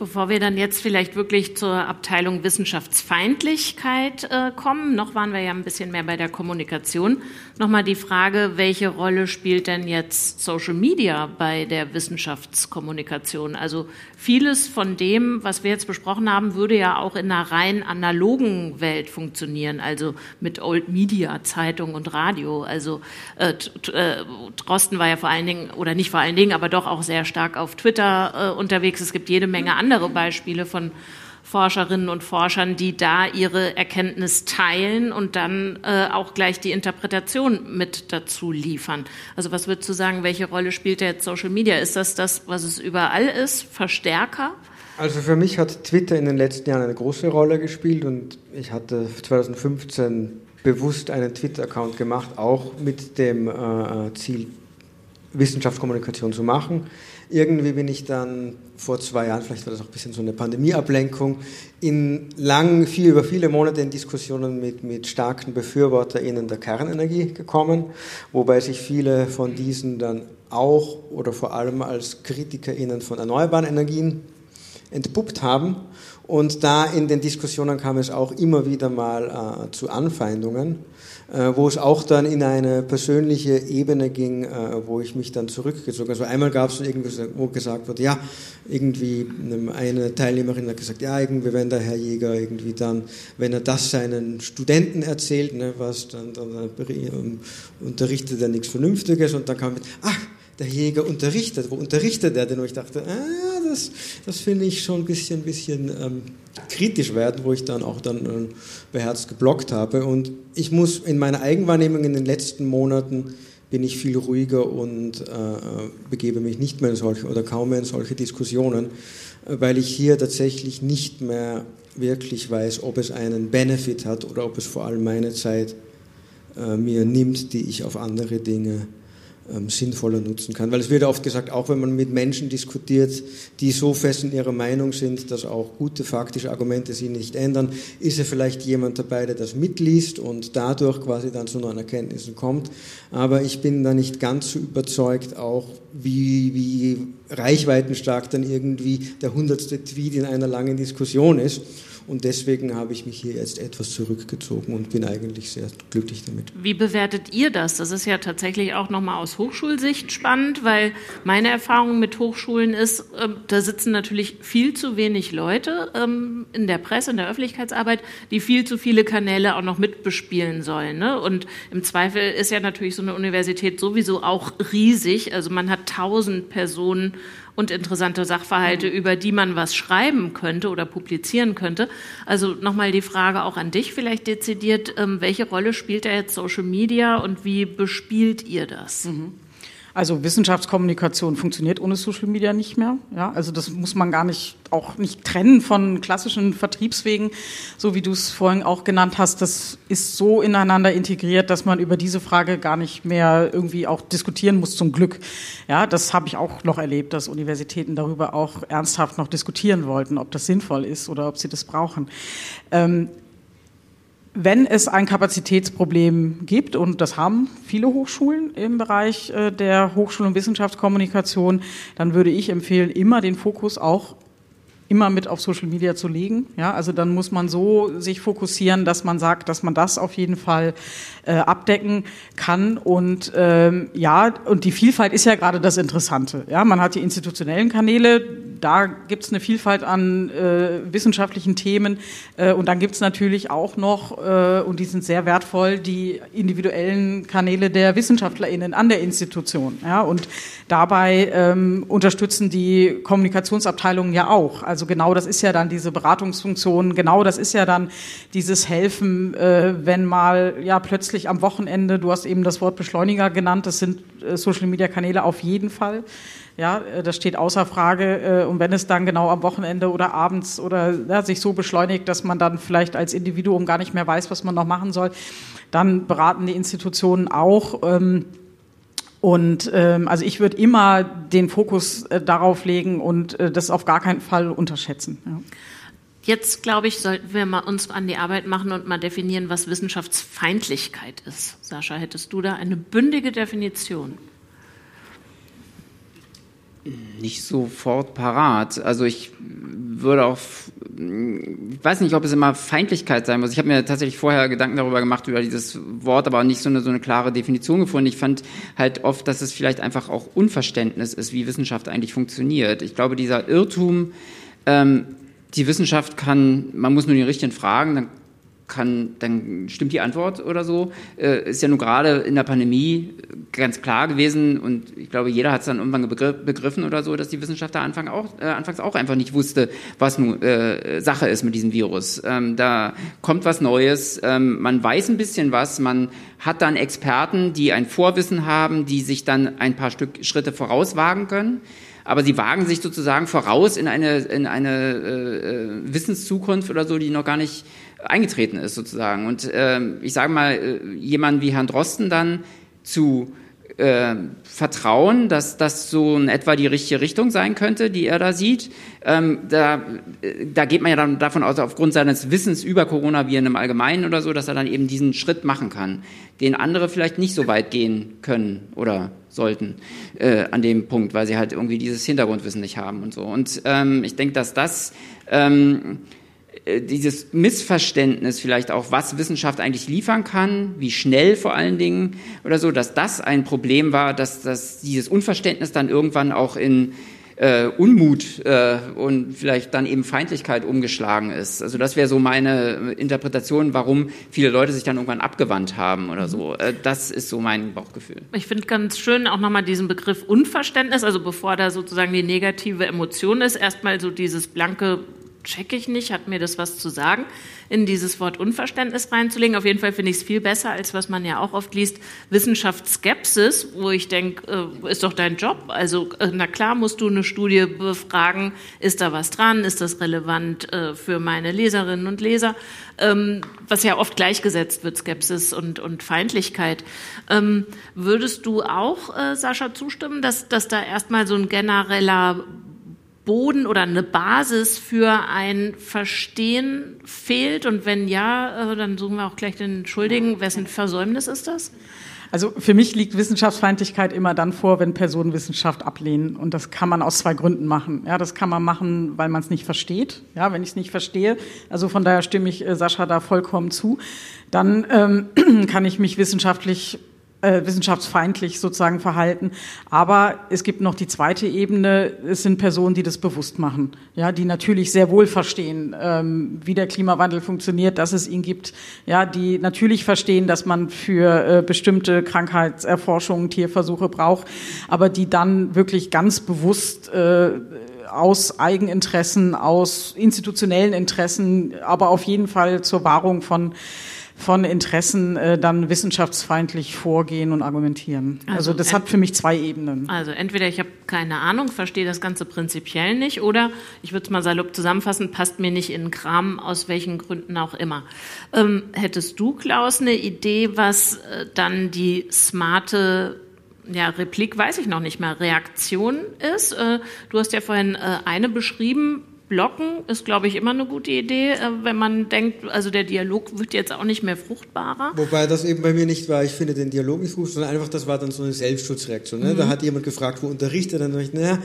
S3: Bevor wir dann jetzt vielleicht wirklich zur Abteilung Wissenschaftsfeindlichkeit äh, kommen, noch waren wir ja ein bisschen mehr bei der Kommunikation, nochmal die Frage, welche Rolle spielt denn jetzt Social Media bei der Wissenschaftskommunikation? Also vieles von dem, was wir jetzt besprochen haben, würde ja auch in einer rein analogen Welt funktionieren, also mit Old Media, Zeitung und Radio. Also äh, äh, Drosten war ja vor allen Dingen, oder nicht vor allen Dingen, aber doch auch sehr stark auf Twitter äh, unterwegs. Es gibt jede Menge andere andere Beispiele von Forscherinnen und Forschern, die da ihre Erkenntnis teilen und dann äh, auch gleich die Interpretation mit dazu liefern. Also was würdest du sagen, welche Rolle spielt jetzt Social Media? Ist das das, was es überall ist, Verstärker?
S6: Also für mich hat Twitter in den letzten Jahren eine große Rolle gespielt und ich hatte 2015 bewusst einen Twitter-Account gemacht, auch mit dem äh, Ziel, Wissenschaftskommunikation zu machen. Irgendwie bin ich dann vor zwei Jahren, vielleicht war das auch ein bisschen so eine Pandemieablenkung, in lang, viel, über viele Monate in Diskussionen mit, mit starken BefürworterInnen der Kernenergie gekommen, wobei sich viele von diesen dann auch oder vor allem als KritikerInnen von erneuerbaren Energien entpuppt haben. Und da in den Diskussionen kam es auch immer wieder mal äh, zu Anfeindungen. Äh, wo es auch dann in eine persönliche Ebene ging, äh, wo ich mich dann zurückgezogen habe. Also einmal gab es irgendwie, wo gesagt wurde, ja, irgendwie eine Teilnehmerin hat gesagt, ja, irgendwie wenn der Herr Jäger irgendwie dann, wenn er das seinen Studenten erzählt, ne, was dann, dann unterrichtet er nichts Vernünftiges und dann kam mit, ach, der Jäger unterrichtet. Wo unterrichtet er denn? Und ich dachte, ah, das, das finde ich schon ein bisschen, bisschen ähm, kritisch werden, wo ich dann auch dann äh, beherzt geblockt habe. Und ich muss in meiner Eigenwahrnehmung in den letzten Monaten bin ich viel ruhiger und äh, begebe mich nicht mehr in solche oder kaum mehr in solche Diskussionen, weil ich hier tatsächlich nicht mehr wirklich weiß, ob es einen Benefit hat oder ob es vor allem meine Zeit äh, mir nimmt, die ich auf andere Dinge ähm, sinnvoller nutzen kann. Weil es wird oft gesagt, auch wenn man mit Menschen diskutiert, die so fest in ihrer Meinung sind, dass auch gute faktische Argumente sie nicht ändern, ist ja vielleicht jemand dabei, der das mitliest und dadurch quasi dann zu neuen Erkenntnissen kommt. Aber ich bin da nicht ganz so überzeugt, auch wie, wie reichweitenstark dann irgendwie der hundertste Tweet in einer langen Diskussion ist. Und deswegen habe ich mich hier jetzt etwas zurückgezogen und bin eigentlich sehr glücklich damit.
S3: Wie bewertet ihr das? Das ist ja tatsächlich auch nochmal aus Hochschulsicht spannend, weil meine Erfahrung mit Hochschulen ist, ähm, da sitzen natürlich viel zu wenig Leute ähm, in der Presse, in der Öffentlichkeitsarbeit, die viel zu viele Kanäle auch noch mitbespielen sollen. Ne? Und im Zweifel ist ja natürlich so eine Universität sowieso auch riesig. Also man hat tausend Personen und interessante Sachverhalte, mhm. über die man was schreiben könnte oder publizieren könnte. Also nochmal die Frage auch an dich vielleicht dezidiert, ähm, welche Rolle spielt da jetzt Social Media und wie bespielt ihr das?
S5: Mhm. Also Wissenschaftskommunikation funktioniert ohne Social Media nicht mehr. Ja, also das muss man gar nicht auch nicht trennen von klassischen Vertriebswegen, so wie du es vorhin auch genannt hast. Das ist so ineinander integriert, dass man über diese Frage gar nicht mehr irgendwie auch diskutieren muss. Zum Glück. Ja, das habe ich auch noch erlebt, dass Universitäten darüber auch ernsthaft noch diskutieren wollten, ob das sinnvoll ist oder ob sie das brauchen. Ähm, wenn es ein Kapazitätsproblem gibt, und das haben viele Hochschulen im Bereich äh, der Hochschul- und Wissenschaftskommunikation, dann würde ich empfehlen, immer den Fokus auch immer mit auf Social Media zu legen. Ja, also dann muss man so sich fokussieren, dass man sagt, dass man das auf jeden Fall äh, abdecken kann. Und ähm, ja, und die Vielfalt ist ja gerade das Interessante. Ja, man hat die institutionellen Kanäle, da gibt es eine Vielfalt an äh, wissenschaftlichen Themen. Äh, und dann gibt es natürlich auch noch, äh, und die sind sehr wertvoll, die individuellen Kanäle der WissenschaftlerInnen an der Institution. Ja? Und dabei ähm, unterstützen die Kommunikationsabteilungen ja auch. Also genau das ist ja dann diese Beratungsfunktion, genau das ist ja dann dieses Helfen, äh, wenn mal ja plötzlich am Wochenende, du hast eben das Wort Beschleuniger genannt, das sind äh, Social Media Kanäle auf jeden Fall. Ja, äh, das steht außer Frage. Äh, und wenn es dann genau am Wochenende oder abends oder ja, sich so beschleunigt, dass man dann vielleicht als Individuum gar nicht mehr weiß, was man noch machen soll, dann beraten die Institutionen auch. Ähm, und ähm, also ich würde immer den Fokus äh, darauf legen und äh, das auf gar keinen Fall unterschätzen. Ja.
S3: Jetzt, glaube ich, sollten wir mal uns an die Arbeit machen und mal definieren, was Wissenschaftsfeindlichkeit ist. Sascha, hättest du da eine bündige Definition?
S4: Nicht sofort parat. Also ich würde auch, ich weiß nicht, ob es immer Feindlichkeit sein muss. Ich habe mir tatsächlich vorher Gedanken darüber gemacht, über dieses Wort, aber nicht so eine, so eine klare Definition gefunden. Ich fand halt oft, dass es vielleicht einfach auch Unverständnis ist, wie Wissenschaft eigentlich funktioniert. Ich glaube, dieser Irrtum, ähm, die Wissenschaft kann, man muss nur die richtigen Fragen, dann kann, dann stimmt die Antwort oder so. Äh, ist ja nun gerade in der Pandemie ganz klar gewesen und ich glaube, jeder hat es dann irgendwann begriffen oder so, dass die Wissenschaft da Anfang auch, äh, anfangs auch einfach nicht wusste, was nun äh, Sache ist mit diesem Virus. Ähm, da kommt was Neues, ähm, man weiß ein bisschen was, man hat dann Experten, die ein Vorwissen haben, die sich dann ein paar Stück Schritte vorauswagen können aber sie wagen sich sozusagen voraus in eine, in eine äh, äh, Wissenszukunft oder so, die noch gar nicht eingetreten ist sozusagen. Und äh, ich sage mal, äh, jemand wie Herrn Drosten dann zu äh, vertrauen, dass das so in etwa die richtige Richtung sein könnte, die er da sieht. Ähm, da, äh, da geht man ja dann davon aus, aufgrund seines Wissens über Coronaviren im Allgemeinen oder so, dass er dann eben diesen Schritt machen kann, den andere vielleicht nicht so weit gehen können oder sollten äh, an dem Punkt, weil sie halt irgendwie dieses Hintergrundwissen nicht haben und so. Und ähm, ich denke, dass das ähm, äh, dieses Missverständnis vielleicht auch, was Wissenschaft eigentlich liefern kann, wie schnell vor allen Dingen oder so, dass das ein Problem war, dass, dass dieses Unverständnis dann irgendwann auch in äh, Unmut äh, und vielleicht dann eben Feindlichkeit umgeschlagen ist. Also das wäre so meine Interpretation, warum viele Leute sich dann irgendwann abgewandt haben oder so. Äh, das ist so mein Bauchgefühl.
S3: Ich finde ganz schön auch nochmal diesen Begriff Unverständnis, also bevor da sozusagen die negative Emotion ist, erstmal so dieses blanke check ich nicht, hat mir das was zu sagen, in dieses Wort Unverständnis reinzulegen. Auf jeden Fall finde ich es viel besser, als was man ja auch oft liest, Wissenschaftsskepsis, wo ich denke, äh, ist doch dein Job. Also äh, na klar musst du eine Studie befragen, ist da was dran, ist das relevant äh, für meine Leserinnen und Leser, ähm, was ja oft gleichgesetzt wird, Skepsis und, und Feindlichkeit. Ähm, würdest du auch, äh, Sascha, zustimmen, dass, dass da erstmal so ein genereller Boden oder eine Basis für ein Verstehen fehlt? Und wenn ja, äh, dann suchen wir auch gleich den Schuldigen. Wessen Versäumnis ist das?
S5: Also für mich liegt Wissenschaftsfeindlichkeit immer dann vor, wenn Personen Wissenschaft ablehnen. Und das kann man aus zwei Gründen machen. Ja, das kann man machen, weil man es nicht versteht. Ja, wenn ich es nicht verstehe, also von daher stimme ich äh, Sascha da vollkommen zu, dann ähm, [CLEARS THROAT] kann ich mich wissenschaftlich äh, wissenschaftsfeindlich sozusagen verhalten. Aber es gibt noch die zweite Ebene. Es sind Personen, die das bewusst machen, ja, die natürlich sehr wohl verstehen, ähm, wie der Klimawandel funktioniert, dass es ihn gibt, ja, die natürlich verstehen, dass man für äh, bestimmte Krankheitserforschungen Tierversuche braucht, aber die dann wirklich ganz bewusst äh, aus Eigeninteressen, aus institutionellen Interessen, aber auf jeden Fall zur Wahrung von von Interessen äh, dann wissenschaftsfeindlich vorgehen und argumentieren. Also, also das hat für mich zwei Ebenen.
S3: Also entweder ich habe keine Ahnung, verstehe das Ganze prinzipiell nicht, oder ich würde es mal salopp zusammenfassen, passt mir nicht in den Kram, aus welchen Gründen auch immer. Ähm, hättest du, Klaus, eine Idee, was äh, dann die smarte ja, Replik weiß ich noch nicht mehr, Reaktion ist. Äh, du hast ja vorhin äh, eine beschrieben, blocken ist, glaube ich, immer eine gute Idee, äh, wenn man denkt, also der Dialog wird jetzt auch nicht mehr fruchtbarer.
S6: Wobei das eben bei mir nicht war, ich finde den Dialog nicht fruchtbar, sondern einfach, das war dann so eine Selbstschutzreaktion. Ne? Mhm. Da hat jemand gefragt, wo unterrichtet, dann dachte ich, naja,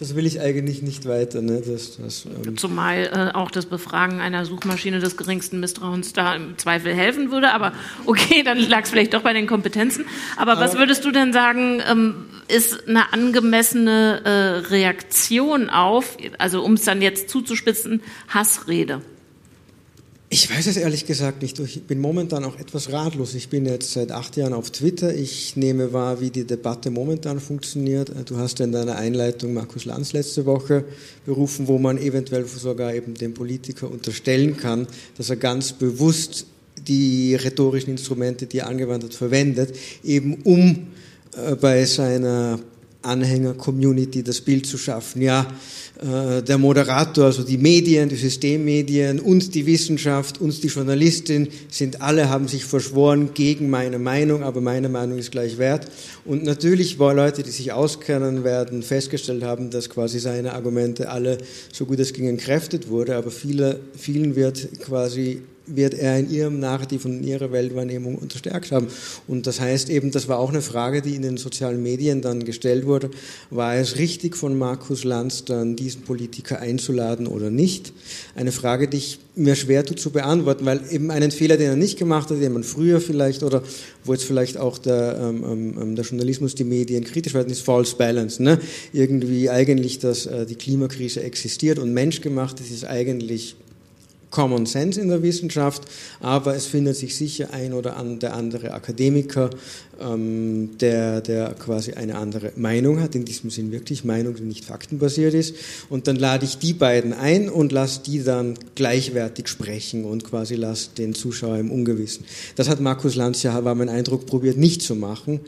S6: das will ich eigentlich nicht weiter. Ne? Das, das,
S3: ähm Zumal äh, auch das Befragen einer Suchmaschine des geringsten Misstrauens da im Zweifel helfen würde, aber [LAUGHS] okay, dann lag es vielleicht doch bei den Kompetenzen. Aber, aber was würdest du denn sagen, ähm, ist eine angemessene äh, Reaktion auf, also um es dann jetzt zuzuspitzen, Hassrede?
S6: Ich weiß es ehrlich gesagt nicht. Ich bin momentan auch etwas ratlos. Ich bin jetzt seit acht Jahren auf Twitter. Ich nehme wahr, wie die Debatte momentan funktioniert. Du hast in deiner Einleitung Markus Lanz letzte Woche berufen, wo man eventuell sogar eben dem Politiker unterstellen kann, dass er ganz bewusst die rhetorischen Instrumente, die er angewandt hat, verwendet, eben um äh, bei seiner Anhänger-Community das Bild zu schaffen. Ja, äh, der Moderator, also die Medien, die Systemmedien und die Wissenschaft und die Journalistin sind alle, haben sich verschworen gegen meine Meinung, aber meine Meinung ist gleich wert. Und natürlich war Leute, die sich auskennen werden, festgestellt haben, dass quasi seine Argumente alle so gut es ging entkräftet wurde, aber viele, vielen wird quasi wird er in ihrem Narrativ und in ihrer Weltwahrnehmung unterstärkt haben. Und das heißt eben, das war auch eine Frage, die in den sozialen Medien dann gestellt wurde, war es richtig von Markus Lanz dann diesen Politiker einzuladen oder nicht? Eine Frage, die ich mir schwer tut zu beantworten, weil eben einen Fehler, den er nicht gemacht hat, den man früher vielleicht oder wo jetzt vielleicht auch der, ähm, ähm, ähm der Journalismus, die Medien kritisch werden, ist False Balance. Ne? Irgendwie eigentlich, dass äh, die Klimakrise existiert und menschgemacht ist, ist eigentlich Common Sense in der Wissenschaft, aber es findet sich sicher ein oder der andere Akademiker, ähm, der, der quasi eine andere Meinung hat, in diesem Sinn wirklich Meinung, die nicht faktenbasiert ist. Und dann lade ich die beiden ein und lasse die dann gleichwertig sprechen und quasi lasse den Zuschauer im Ungewissen. Das hat Markus Lanz ja, war mein Eindruck, probiert nicht zu machen.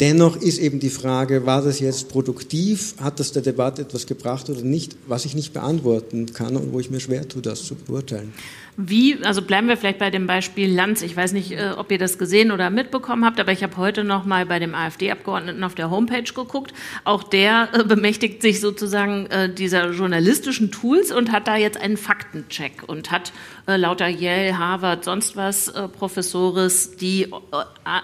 S6: Dennoch ist eben die Frage, war das jetzt produktiv, hat das der Debatte etwas gebracht oder nicht, was ich nicht beantworten kann und wo ich mir schwer tue, das zu beurteilen.
S3: Wie, also bleiben wir vielleicht bei dem Beispiel Lanz. Ich weiß nicht, äh, ob ihr das gesehen oder mitbekommen habt, aber ich habe heute noch mal bei dem AfD-Abgeordneten auf der Homepage geguckt. Auch der äh, bemächtigt sich sozusagen äh, dieser journalistischen Tools und hat da jetzt einen Faktencheck und hat lauter Yale, Harvard, sonst was Professores, die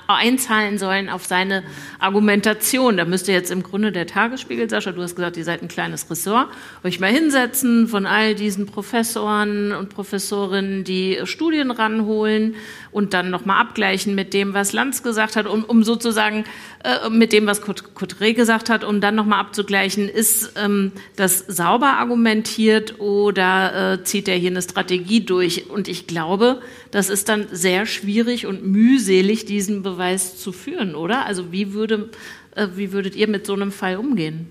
S3: einzahlen sollen auf seine Argumentation. Da müsste jetzt im Grunde der Tagesspiegel, Sascha, du hast gesagt, ihr seid ein kleines Ressort, euch mal hinsetzen von all diesen Professoren und Professorinnen Autoren die Studien ranholen und dann nochmal abgleichen mit dem, was Lanz gesagt hat, um, um sozusagen äh, mit dem, was Coutret gesagt hat, um dann nochmal abzugleichen, ist ähm, das sauber argumentiert oder äh, zieht er hier eine Strategie durch? Und ich glaube, das ist dann sehr schwierig und mühselig, diesen Beweis zu führen, oder? Also wie, würde, äh, wie würdet ihr mit so einem Fall umgehen?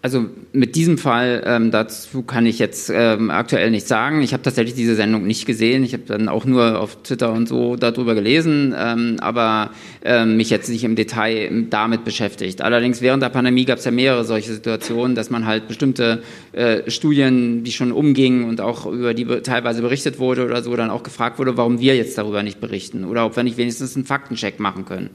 S4: Also mit diesem Fall ähm, dazu kann ich jetzt ähm, aktuell nichts sagen. Ich habe tatsächlich diese Sendung nicht gesehen. Ich habe dann auch nur auf Twitter und so darüber gelesen, ähm, aber ähm, mich jetzt nicht im Detail damit beschäftigt. Allerdings während der Pandemie gab es ja mehrere solche Situationen, dass man halt bestimmte äh, Studien, die schon umgingen und auch über die teilweise berichtet wurde oder so, dann auch gefragt wurde, warum wir jetzt darüber nicht berichten oder ob wir nicht wenigstens einen Faktencheck machen können.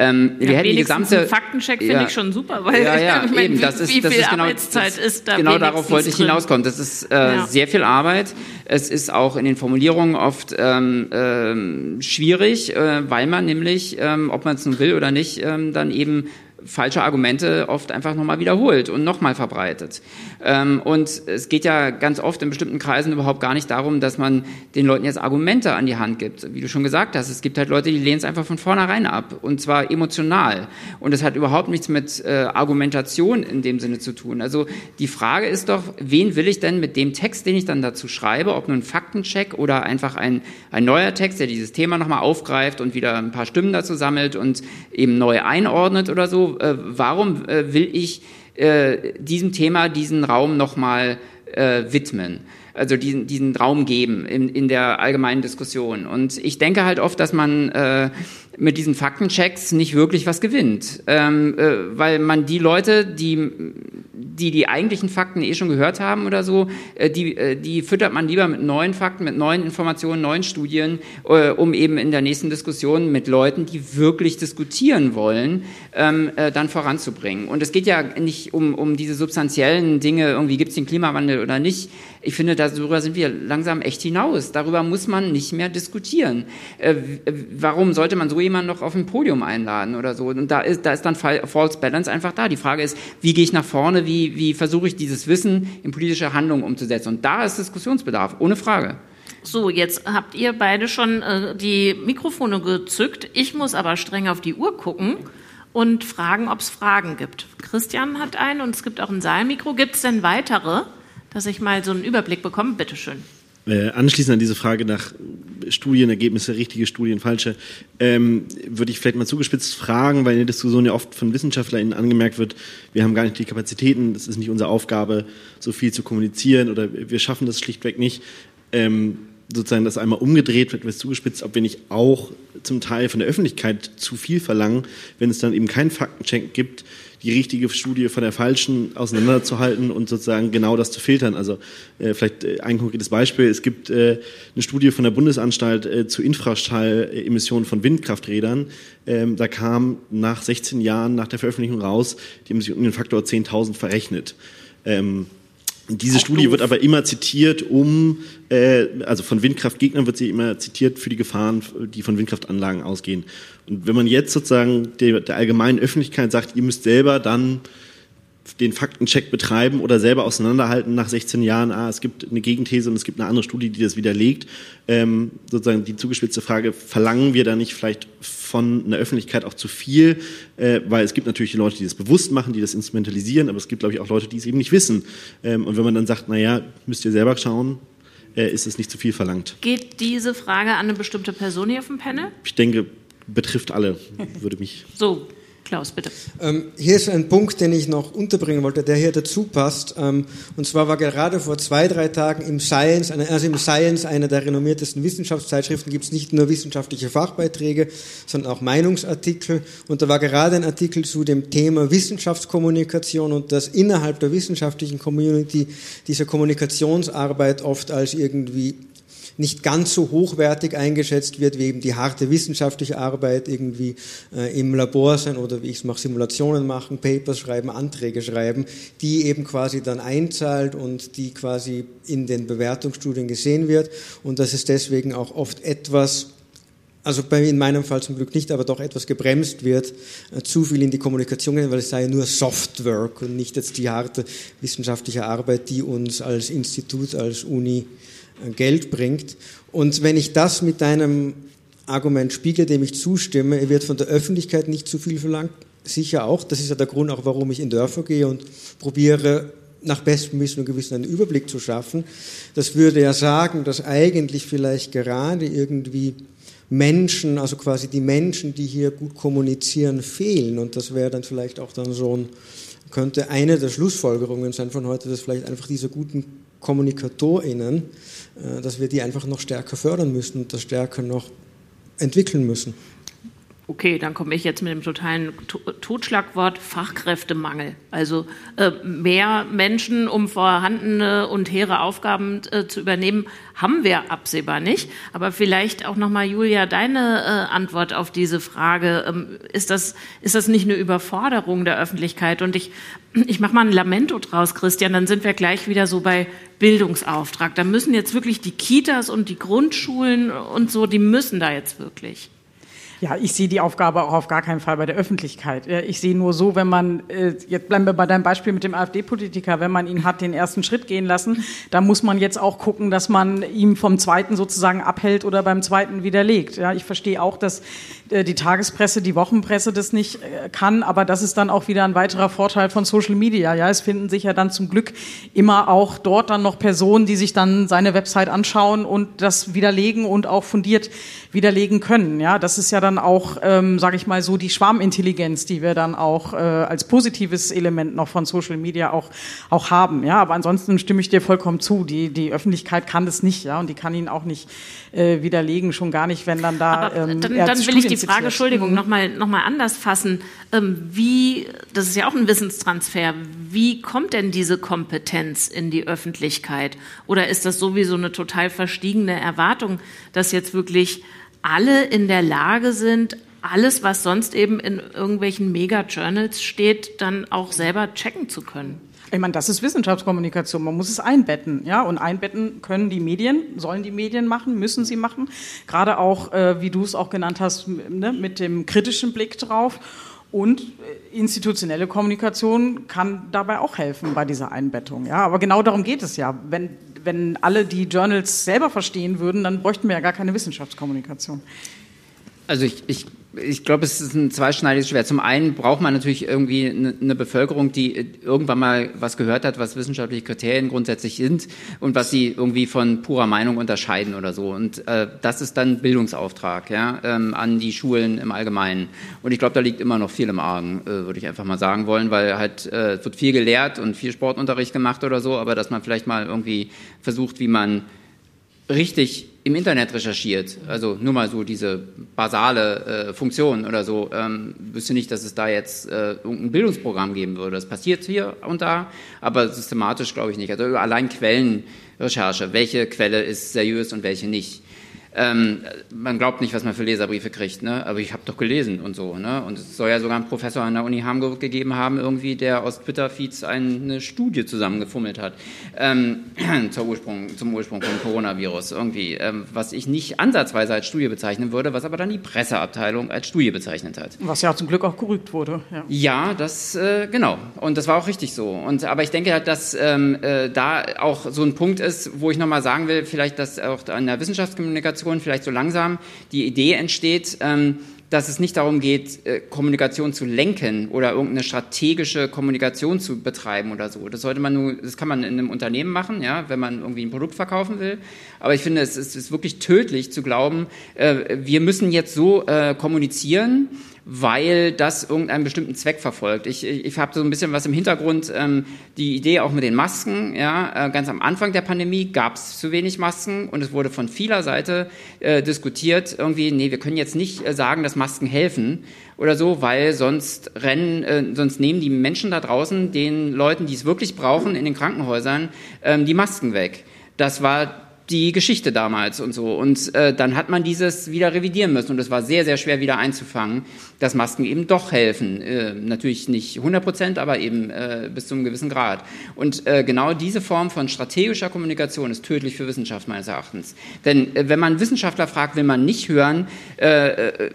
S3: Ähm, ja, wir hätten die gesamte Faktencheck finde ja, ich schon super, weil
S4: ja, ja, [LAUGHS] ich
S3: eben,
S4: das ist,
S3: wie
S4: das
S3: viel
S4: ist
S3: genau, Arbeitszeit
S4: das,
S3: ist da
S4: Genau darauf wollte ich
S3: drin.
S4: hinauskommen. Das ist äh, sehr viel Arbeit. Es ist auch in den Formulierungen oft ähm, ähm, schwierig, äh, weil man nämlich, ähm, ob man es nun will oder nicht, ähm, dann eben falsche Argumente oft einfach nochmal wiederholt und nochmal verbreitet. Ähm, und es geht ja ganz oft in bestimmten Kreisen überhaupt gar nicht darum, dass man den Leuten jetzt Argumente an die Hand gibt. Wie du schon gesagt hast, es gibt halt Leute, die lehnen es einfach von vornherein ab und zwar emotional. Und es hat überhaupt nichts mit äh, Argumentation in dem Sinne zu tun. Also die Frage ist doch, wen will ich denn mit dem Text, den ich dann dazu schreibe, ob nun Faktencheck oder einfach ein, ein neuer Text, der dieses Thema nochmal aufgreift und wieder ein paar Stimmen dazu sammelt und eben neu einordnet oder so, äh, warum äh, will ich äh, diesem Thema diesen Raum nochmal äh, widmen? also diesen, diesen Raum geben in, in der allgemeinen Diskussion. Und ich denke halt oft, dass man äh, mit diesen Faktenchecks nicht wirklich was gewinnt, ähm, äh, weil man die Leute, die die die eigentlichen Fakten eh schon gehört haben oder so, äh, die, äh, die füttert man lieber mit neuen Fakten, mit neuen Informationen, neuen Studien, äh, um eben in der nächsten Diskussion mit Leuten, die wirklich diskutieren wollen, ähm, dann voranzubringen. Und es geht ja nicht um, um diese substanziellen Dinge, irgendwie gibt es den Klimawandel oder nicht. Ich finde, darüber sind wir langsam echt hinaus. Darüber muss man nicht mehr diskutieren. warum sollte man so jemanden noch auf ein Podium einladen oder so? Und da ist, da ist dann False Balance einfach da. Die Frage ist, wie gehe ich nach vorne, wie, wie versuche ich dieses Wissen in politische Handlungen umzusetzen? Und da ist Diskussionsbedarf, ohne Frage.
S3: So, jetzt habt ihr beide schon äh, die Mikrofone gezückt. Ich muss aber streng auf die Uhr gucken und fragen, ob es Fragen gibt. Christian hat einen und es gibt auch ein Saalmikro. Gibt es denn weitere, dass ich mal so einen Überblick bekomme? Bitte schön.
S2: Äh, anschließend an diese Frage nach Studienergebnisse, richtige Studien, falsche, ähm, würde ich vielleicht mal zugespitzt fragen, weil in der Diskussion ja oft von WissenschaftlerInnen angemerkt wird, wir haben gar nicht die Kapazitäten, das ist nicht unsere Aufgabe, so viel zu kommunizieren oder wir schaffen das schlichtweg nicht. Ähm, sozusagen das einmal umgedreht wird, wird zugespitzt, ob wir nicht auch zum Teil von der Öffentlichkeit zu viel verlangen, wenn es dann eben keinen Faktencheck gibt, die richtige Studie von der falschen auseinanderzuhalten und sozusagen genau das zu filtern. Also äh, vielleicht äh, ein konkretes Beispiel. Es gibt äh, eine Studie von der Bundesanstalt äh, zu Infraschallemissionen von Windkrafträdern. Ähm, da kam nach 16 Jahren nach der Veröffentlichung raus, die haben sich um den Faktor 10.000 verrechnet. Ähm, diese Studie wird aber immer zitiert, um, äh, also von Windkraftgegnern wird sie immer zitiert für die Gefahren, die von Windkraftanlagen ausgehen. Und wenn man jetzt sozusagen der, der allgemeinen Öffentlichkeit sagt, ihr müsst selber dann den Faktencheck betreiben oder selber auseinanderhalten nach 16 Jahren, ah, es gibt eine Gegenthese und es gibt eine andere Studie, die das widerlegt. Ähm, sozusagen die zugespitzte Frage, verlangen wir da nicht vielleicht von einer Öffentlichkeit auch zu viel? Äh, weil es gibt natürlich die Leute, die das bewusst machen, die das instrumentalisieren, aber es gibt, glaube ich, auch Leute, die es eben nicht wissen. Ähm, und wenn man dann sagt, naja, müsst ihr selber schauen, äh, ist es nicht zu viel verlangt.
S3: Geht diese Frage an eine bestimmte Person hier auf dem Panel?
S2: Ich denke, betrifft alle, würde mich.
S3: So, Klaus, bitte.
S6: Ähm, hier ist ein Punkt, den ich noch unterbringen wollte, der hier dazu passt. Ähm, und zwar war gerade vor zwei, drei Tagen im Science, also im Science, einer der renommiertesten Wissenschaftszeitschriften, gibt es nicht nur wissenschaftliche Fachbeiträge, sondern auch Meinungsartikel. Und da war gerade ein Artikel zu dem Thema Wissenschaftskommunikation und dass innerhalb der wissenschaftlichen Community diese Kommunikationsarbeit oft als irgendwie nicht ganz so hochwertig eingeschätzt wird, wie eben die harte wissenschaftliche Arbeit irgendwie äh, im Labor sein oder wie ich es mache, Simulationen machen, Papers schreiben, Anträge schreiben, die eben quasi dann einzahlt und die quasi in den Bewertungsstudien gesehen wird. Und dass es deswegen auch oft etwas also bei, in meinem Fall zum Glück nicht, aber doch etwas gebremst wird, äh, zu viel in die Kommunikation gehen, weil es sei ja nur Softwork und nicht jetzt die harte wissenschaftliche Arbeit, die uns als Institut, als Uni Geld bringt. Und wenn ich das mit einem Argument spiegle, dem ich zustimme, wird von der Öffentlichkeit nicht zu viel verlangt. Sicher auch. Das ist ja der Grund auch, warum ich in Dörfer gehe und probiere, nach bestem Wissen und Gewissen einen Überblick zu schaffen. Das würde ja sagen, dass eigentlich vielleicht gerade irgendwie Menschen, also quasi die Menschen, die hier gut kommunizieren, fehlen. Und das wäre dann vielleicht auch dann so ein, könnte eine der Schlussfolgerungen sein von heute, dass vielleicht einfach diese guten KommunikatorInnen dass wir die einfach noch stärker fördern müssen und das stärker noch entwickeln müssen.
S3: Okay, dann komme ich jetzt mit dem totalen Totschlagwort Fachkräftemangel. Also äh, mehr Menschen, um vorhandene und hehre Aufgaben äh, zu übernehmen, haben wir absehbar nicht. Aber vielleicht auch nochmal, Julia, deine äh, Antwort auf diese Frage. Ähm, ist, das, ist das nicht eine Überforderung der Öffentlichkeit? Und ich, ich mache mal ein Lamento draus, Christian, dann sind wir gleich wieder so bei Bildungsauftrag. Da müssen jetzt wirklich die Kitas und die Grundschulen und so, die müssen da jetzt wirklich.
S5: Ja, ich sehe die Aufgabe auch auf gar keinen Fall bei der Öffentlichkeit. Ich sehe nur so, wenn man, äh, jetzt bleiben wir bei deinem Beispiel mit dem AfD-Politiker, wenn man ihn hat den ersten Schritt gehen lassen, da muss man jetzt auch gucken, dass man ihm vom zweiten sozusagen abhält oder beim zweiten widerlegt. Ja, ich verstehe auch, dass äh, die Tagespresse, die Wochenpresse das nicht äh, kann, aber das ist dann auch wieder ein weiterer Vorteil von Social Media. Ja, es finden sich ja dann zum Glück immer auch dort dann noch Personen, die sich dann seine Website anschauen und das widerlegen und auch fundiert widerlegen können. Ja, das ist ja dann dann auch, ähm, sage ich mal so, die Schwarmintelligenz, die wir dann auch äh, als positives Element noch von Social Media auch, auch haben. Ja, aber ansonsten stimme ich dir vollkommen zu. Die, die Öffentlichkeit kann das nicht, ja, und die kann ihn auch nicht äh, widerlegen, schon gar nicht, wenn dann da.
S3: Aber ähm, dann, dann will ich die Frage, Entschuldigung, nochmal noch mal anders fassen. Ähm, wie, das ist ja auch ein Wissenstransfer, wie kommt denn diese Kompetenz in die Öffentlichkeit? Oder ist das sowieso eine total verstiegene Erwartung, dass jetzt wirklich alle in der Lage sind, alles, was sonst eben in irgendwelchen Mega-Journals steht, dann auch selber checken zu können?
S5: Ich meine, das ist Wissenschaftskommunikation. Man muss es einbetten, ja. Und einbetten können die Medien, sollen die Medien machen, müssen sie machen. Gerade auch, äh, wie du es auch genannt hast, ne, mit dem kritischen Blick drauf. Und äh, institutionelle Kommunikation kann dabei auch helfen bei dieser Einbettung. Ja, aber genau darum geht es ja. Wenn, wenn alle die Journals selber verstehen würden, dann bräuchten wir ja gar keine Wissenschaftskommunikation.
S4: Also ich, ich ich glaube, es ist ein zweischneidiges Schwert. Zum einen braucht man natürlich irgendwie eine Bevölkerung, die irgendwann mal was gehört hat, was wissenschaftliche Kriterien grundsätzlich sind und was sie irgendwie von purer Meinung unterscheiden oder so. Und äh, das ist dann Bildungsauftrag ja, ähm, an die Schulen im Allgemeinen. Und ich glaube, da liegt immer noch viel im Argen, äh, würde ich einfach mal sagen wollen, weil halt äh, wird viel gelehrt und viel Sportunterricht gemacht oder so, aber dass man vielleicht mal irgendwie versucht, wie man richtig im Internet recherchiert, also nur mal so diese basale äh, Funktion oder so, ähm, wüsste nicht, dass es da jetzt äh, ein Bildungsprogramm geben würde. Das passiert hier und da, aber systematisch glaube ich nicht. Also allein Quellenrecherche, welche Quelle ist seriös und welche nicht. Ähm, man glaubt nicht, was man für Leserbriefe kriegt, ne? aber ich habe doch gelesen und so. Ne? Und es soll ja sogar einen Professor an der Uni Hamburg gegeben haben, irgendwie, der aus Twitter-Feeds eine Studie zusammengefummelt hat ähm, [CLEARS THROAT] zur Ursprung, zum Ursprung vom Coronavirus, irgendwie, ähm, was ich nicht ansatzweise als Studie bezeichnen würde, was aber dann die Presseabteilung als Studie bezeichnet hat.
S5: Was ja zum Glück auch gerügt wurde.
S4: Ja, ja das, äh, genau. Und das war auch richtig so. Und, aber ich denke halt, dass ähm, äh, da auch so ein Punkt ist, wo ich nochmal sagen will, vielleicht, dass auch an der Wissenschaftskommunikation Kommunikation vielleicht so langsam die Idee entsteht, ähm, dass es nicht darum geht, äh, Kommunikation zu lenken oder irgendeine strategische Kommunikation zu betreiben oder so. Das sollte man nur, das kann man in einem Unternehmen machen, ja, wenn man irgendwie ein Produkt verkaufen will. Aber ich finde, es ist, wirklich tödlich zu glauben, äh, wir müssen jetzt so äh, kommunizieren, weil das irgendeinen bestimmten Zweck verfolgt. Ich, ich, ich habe so ein bisschen was im Hintergrund, ähm, die Idee auch mit den Masken. Ja, äh, ganz am Anfang der Pandemie gab es zu wenig Masken und es wurde von vieler Seite äh, diskutiert, irgendwie, nee, wir können jetzt nicht äh, sagen, dass Masken helfen oder so, weil sonst rennen, äh, sonst nehmen die Menschen da draußen den Leuten, die es wirklich brauchen, in den Krankenhäusern, ähm, die Masken weg. Das war die Geschichte damals und so. Und äh, dann hat man dieses wieder revidieren müssen und es war sehr, sehr schwer wieder einzufangen, dass Masken eben doch helfen. Äh, natürlich nicht 100 Prozent, aber eben äh, bis zu einem gewissen Grad. Und äh, genau diese Form von strategischer Kommunikation ist tödlich für Wissenschaft meines Erachtens. Denn äh, wenn man Wissenschaftler fragt, will man nicht hören, äh, äh,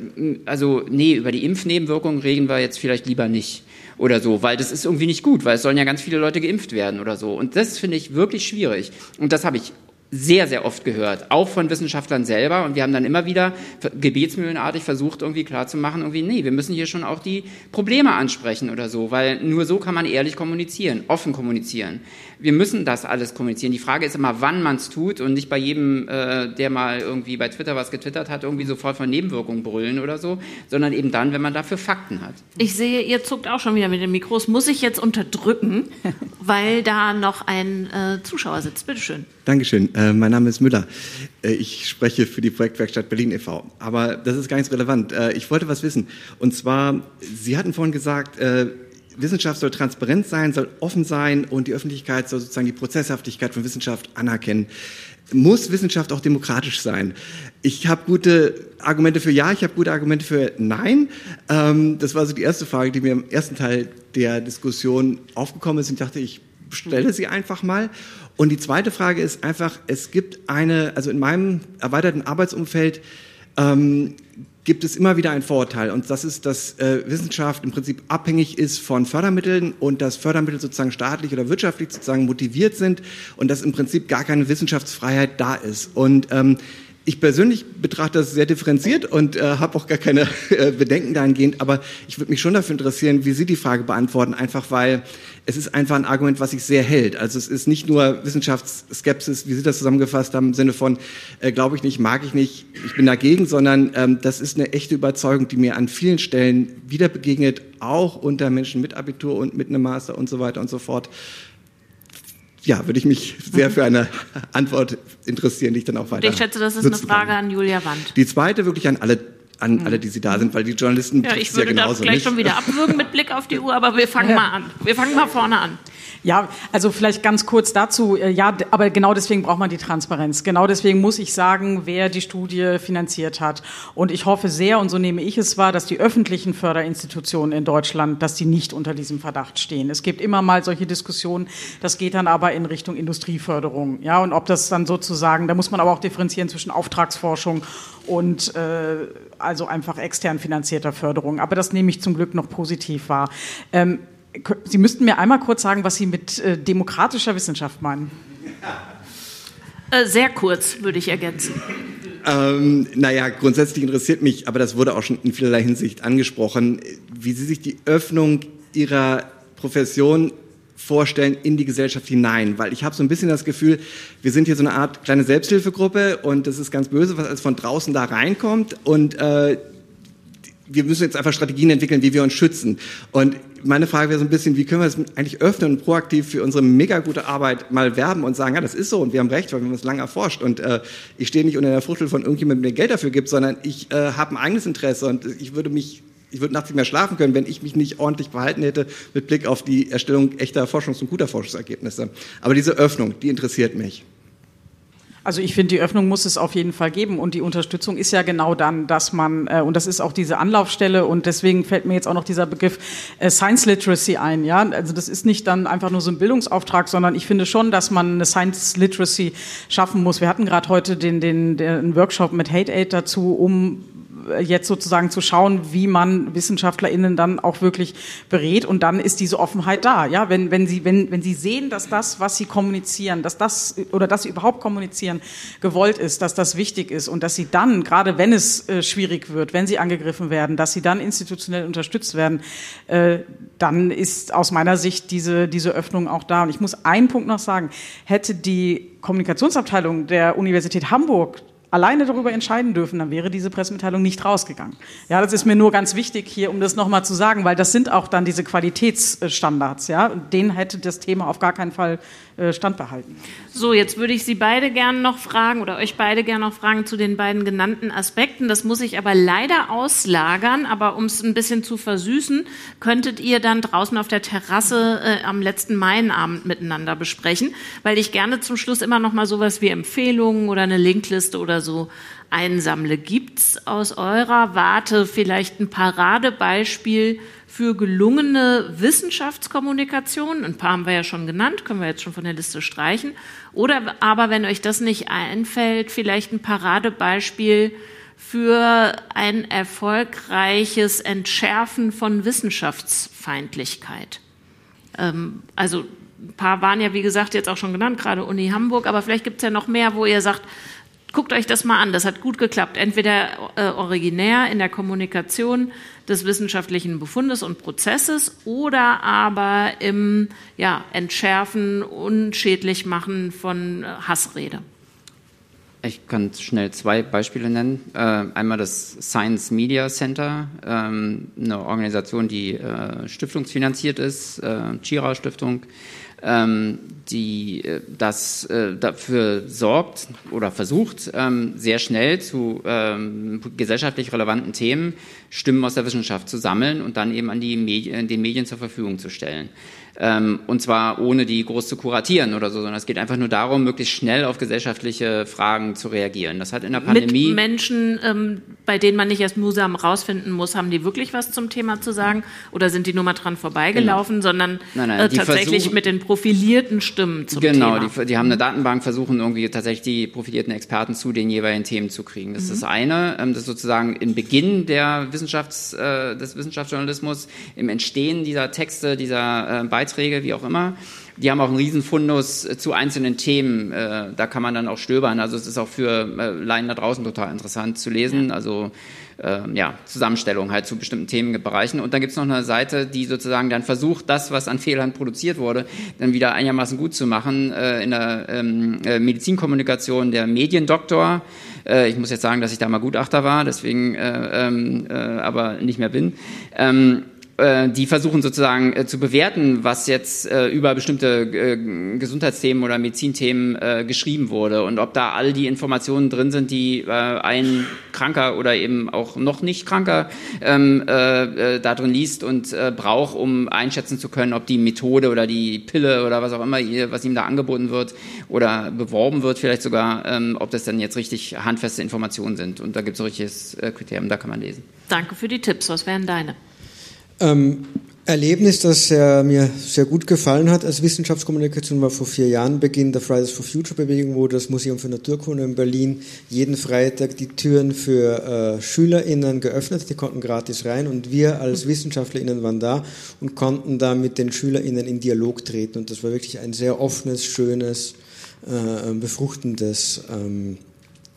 S4: also nee, über die Impfnebenwirkungen reden wir jetzt vielleicht lieber nicht oder so, weil das ist irgendwie nicht gut, weil es sollen ja ganz viele Leute geimpft werden oder so. Und das finde ich wirklich schwierig. Und das habe ich sehr, sehr oft gehört, auch von Wissenschaftlern selber. Und wir haben dann immer wieder gebetsmühlenartig versucht, irgendwie klarzumachen, irgendwie, nee, wir müssen hier schon auch die Probleme ansprechen oder so, weil nur so kann man ehrlich kommunizieren, offen kommunizieren. Wir müssen das alles kommunizieren. Die Frage ist immer, wann man es tut und nicht bei jedem, äh, der mal irgendwie bei Twitter was getwittert hat, irgendwie sofort von Nebenwirkungen brüllen oder so, sondern eben dann, wenn man dafür Fakten hat.
S3: Ich sehe, ihr zuckt auch schon wieder mit den Mikros. Muss ich jetzt unterdrücken, [LAUGHS] weil da noch ein äh, Zuschauer sitzt? Bitteschön.
S7: Dankeschön. Äh, mein Name ist Müller. Äh, ich spreche für die Projektwerkstatt Berlin e.V. Aber das ist gar nicht so relevant. Äh, ich wollte was wissen. Und zwar, Sie hatten vorhin gesagt, äh, Wissenschaft soll transparent sein, soll offen sein und die Öffentlichkeit soll sozusagen die Prozesshaftigkeit von Wissenschaft anerkennen. Muss Wissenschaft auch demokratisch sein? Ich habe gute Argumente für Ja, ich habe gute Argumente für Nein. Ähm, das war so die erste Frage, die mir im ersten Teil der Diskussion aufgekommen ist. Und ich dachte, ich stelle sie einfach mal. Und die zweite Frage ist einfach, es gibt eine, also in meinem erweiterten Arbeitsumfeld ähm, gibt es immer wieder ein Vorurteil und das ist, dass äh, Wissenschaft im Prinzip abhängig ist von Fördermitteln und dass Fördermittel sozusagen staatlich oder wirtschaftlich sozusagen motiviert sind und dass im Prinzip gar keine Wissenschaftsfreiheit da ist. Und ähm, Ich persönlich betrachte das sehr differenziert und äh, habe auch gar keine äh, Bedenken dahingehend, aber ich würde mich schon dafür interessieren, wie Sie die Frage beantworten, einfach weil es ist einfach ein Argument, was sich sehr hält. Also es ist nicht nur Wissenschaftsskepsis, wie Sie das zusammengefasst haben, im Sinne von äh, glaube ich nicht, mag ich nicht, ich bin dagegen, sondern ähm, das ist eine echte Überzeugung, die mir an vielen Stellen wieder begegnet, auch unter Menschen mit Abitur und mit einem Master und so weiter und so fort ja, würde ich mich sehr für eine Antwort interessieren, die ich dann auch weiter.
S3: Ich schätze, das ist eine Frage kann. an Julia Wand.
S7: Die zweite wirklich an alle an alle, die Sie da sind, weil die Journalisten
S3: ja, ich würde ja genauso das gleich nicht. schon wieder abwürgen mit Blick auf die Uhr, aber wir fangen ja. mal an. Wir fangen mal vorne an.
S5: Ja, also vielleicht ganz kurz dazu. Äh, ja, aber genau deswegen braucht man die Transparenz. Genau deswegen muss ich sagen, wer die Studie finanziert hat. Und ich hoffe sehr, und so nehme ich es wahr, dass die öffentlichen Förderinstitutionen in Deutschland, dass die nicht unter diesem Verdacht stehen. Es gibt immer mal solche Diskussionen. Das geht dann aber in Richtung Industrieförderung. Ja, und ob das dann sozusagen, da muss man aber auch differenzieren zwischen Auftragsforschung und äh, also einfach extern finanzierter Förderung. Aber das nehme ich zum Glück noch positiv wahr. Ähm, Sie müssten mir einmal kurz sagen, was Sie mit äh, demokratischer Wissenschaft meinen.
S3: Äh, sehr kurz, würde ich ergänzen.
S7: Ähm, naja, grundsätzlich interessiert mich, aber das wurde auch schon in vielerlei Hinsicht angesprochen, wie Sie sich die Öffnung Ihrer Profession vorstellen in die Gesellschaft hinein, weil ich habe so ein bisschen das Gefühl, wir sind hier so eine Art kleine Selbsthilfegruppe und das ist ganz böse, was von draußen da reinkommt. Und äh, wir müssen jetzt einfach Strategien entwickeln, wie wir uns schützen. Und meine Frage wäre so ein bisschen, wie können wir das eigentlich öffnen und proaktiv für unsere mega gute Arbeit mal werben und sagen, ja, das ist so und wir haben recht, weil wir haben es lange erforscht. Und äh, ich stehe nicht unter der Fruchtel von irgendjemandem, der Geld dafür gibt, sondern ich äh, habe ein eigenes Interesse und ich würde mich ich würde nachts nicht mehr schlafen können, wenn ich mich nicht ordentlich verhalten hätte mit Blick auf die Erstellung echter Forschungs- und guter Forschungsergebnisse. Aber diese Öffnung, die interessiert mich.
S5: Also ich finde, die Öffnung muss es auf jeden Fall geben und die Unterstützung ist ja genau dann, dass man, äh, und das ist auch diese Anlaufstelle und deswegen fällt mir jetzt auch noch dieser Begriff äh, Science Literacy ein. Ja? Also das ist nicht dann einfach nur so ein Bildungsauftrag, sondern ich finde schon, dass man eine Science Literacy schaffen muss. Wir hatten gerade heute den, den, den Workshop mit Hate Aid dazu, um jetzt sozusagen zu schauen, wie man WissenschaftlerInnen dann auch wirklich berät und dann ist diese Offenheit da. Ja, wenn, wenn sie, wenn, wenn sie sehen, dass das, was sie kommunizieren, dass das oder dass sie überhaupt kommunizieren gewollt ist, dass das wichtig ist und dass sie dann, gerade wenn es äh, schwierig wird, wenn sie angegriffen werden, dass sie dann institutionell unterstützt werden, äh, dann ist aus meiner Sicht diese, diese Öffnung auch da. Und ich muss einen Punkt noch sagen, hätte die Kommunikationsabteilung der Universität Hamburg alleine darüber entscheiden dürfen, dann wäre diese Pressemitteilung nicht rausgegangen. Ja, das ist mir nur ganz wichtig hier, um das nochmal zu sagen, weil das sind auch dann diese Qualitätsstandards. Ja, denen hätte das Thema auf gar keinen Fall standbehalten.
S3: So, jetzt würde ich Sie beide gerne noch fragen oder euch beide gerne noch fragen zu den beiden genannten Aspekten. Das muss ich aber leider auslagern, aber um es ein bisschen zu versüßen, könntet ihr dann draußen auf der Terrasse äh, am letzten Maienabend miteinander besprechen, weil ich gerne zum Schluss immer noch mal sowas wie Empfehlungen oder eine Linkliste oder so einsammle. Gibt es aus eurer Warte vielleicht ein Paradebeispiel für gelungene Wissenschaftskommunikation. Ein paar haben wir ja schon genannt, können wir jetzt schon von der Liste streichen. Oder aber, wenn euch das nicht einfällt, vielleicht ein Paradebeispiel für ein erfolgreiches Entschärfen von Wissenschaftsfeindlichkeit. Ähm, also ein paar waren ja, wie gesagt, jetzt auch schon genannt, gerade Uni Hamburg, aber vielleicht gibt es ja noch mehr, wo ihr sagt, guckt euch das mal an, das hat gut geklappt. Entweder äh, originär in der Kommunikation des wissenschaftlichen Befundes und Prozesses oder aber im ja, Entschärfen, unschädlich machen von Hassrede.
S4: Ich kann schnell zwei Beispiele nennen. Äh, einmal das Science Media Center, ähm, eine Organisation, die äh, stiftungsfinanziert ist, äh, Chira Stiftung ähm, die äh, das äh, dafür sorgt oder versucht, ähm, sehr schnell zu ähm, gesellschaftlich relevanten Themen Stimmen aus der Wissenschaft zu sammeln und dann eben an die Medien, den Medien zur Verfügung zu stellen. Ähm, und zwar ohne die groß zu kuratieren oder so, sondern es geht einfach nur darum, möglichst schnell auf gesellschaftliche Fragen zu reagieren. Das hat in der Pandemie.
S3: Mit Menschen, ähm, bei denen man nicht erst mühsam rausfinden muss, haben die wirklich was zum Thema zu sagen oder sind die nur mal dran vorbeigelaufen, genau. sondern nein, nein, äh, tatsächlich mit den profilierten Stimmen zum
S4: genau,
S3: Thema.
S4: Genau, die, die, haben eine Datenbank, versuchen irgendwie tatsächlich die profilierten Experten zu den jeweiligen Themen zu kriegen. Das mhm. ist das eine. Ähm, das ist sozusagen im Beginn der Wissenschafts, äh, des Wissenschaftsjournalismus, im Entstehen dieser Texte, dieser äh, Beiträge, wie auch immer. Die haben auch einen Riesenfundus äh, zu einzelnen Themen. Äh, da kann man dann auch stöbern. Also es ist auch für äh, Laien da draußen total interessant zu lesen. Also äh, ja, Zusammenstellung halt zu bestimmten Themenbereichen. Und dann gibt's noch eine Seite, die sozusagen dann versucht, das, was an Fehlern produziert wurde, dann wieder einigermaßen gut zu machen. In der ähm, äh, Medizinkommunikation der Mediendoktor. Ich muss jetzt sagen, dass ich da mal Gutachter war, deswegen äh, ähm, äh, aber nicht mehr bin. Äh, die versuchen sozusagen äh, zu bewerten, was jetzt äh, über bestimmte Gesundheitsthemen oder Medizinthemen geschrieben wurde und ob da all die Informationen drin sind, die ein Kranker oder eben auch noch nicht Kranker ähm, äh, äh, da drin liest und braucht, um einschätzen zu können, ob die Methode oder die Pille oder was auch immer, was ihm da angeboten wird oder beworben wird, vielleicht sogar, ähm, ob das dann jetzt richtig handfeste Informationen sind. Und da gibt es ein richtiges Kriterium, da kann man lesen.
S3: Danke für die Tipps. Was wären deine?
S6: Ähm, Erlebnis, das sehr, mir sehr gut gefallen hat als Wissenschaftskommunikation, war vor vier Jahren Beginn der Fridays for Future Bewegung, wo das Museum für Naturkunde in Berlin jeden Freitag die Türen für äh, SchülerInnen geöffnet, die konnten gratis rein und wir als WissenschaftlerInnen waren da und konnten da mit den SchülerInnen in Dialog treten und das war wirklich ein sehr offenes, schönes, äh, befruchtendes ähm,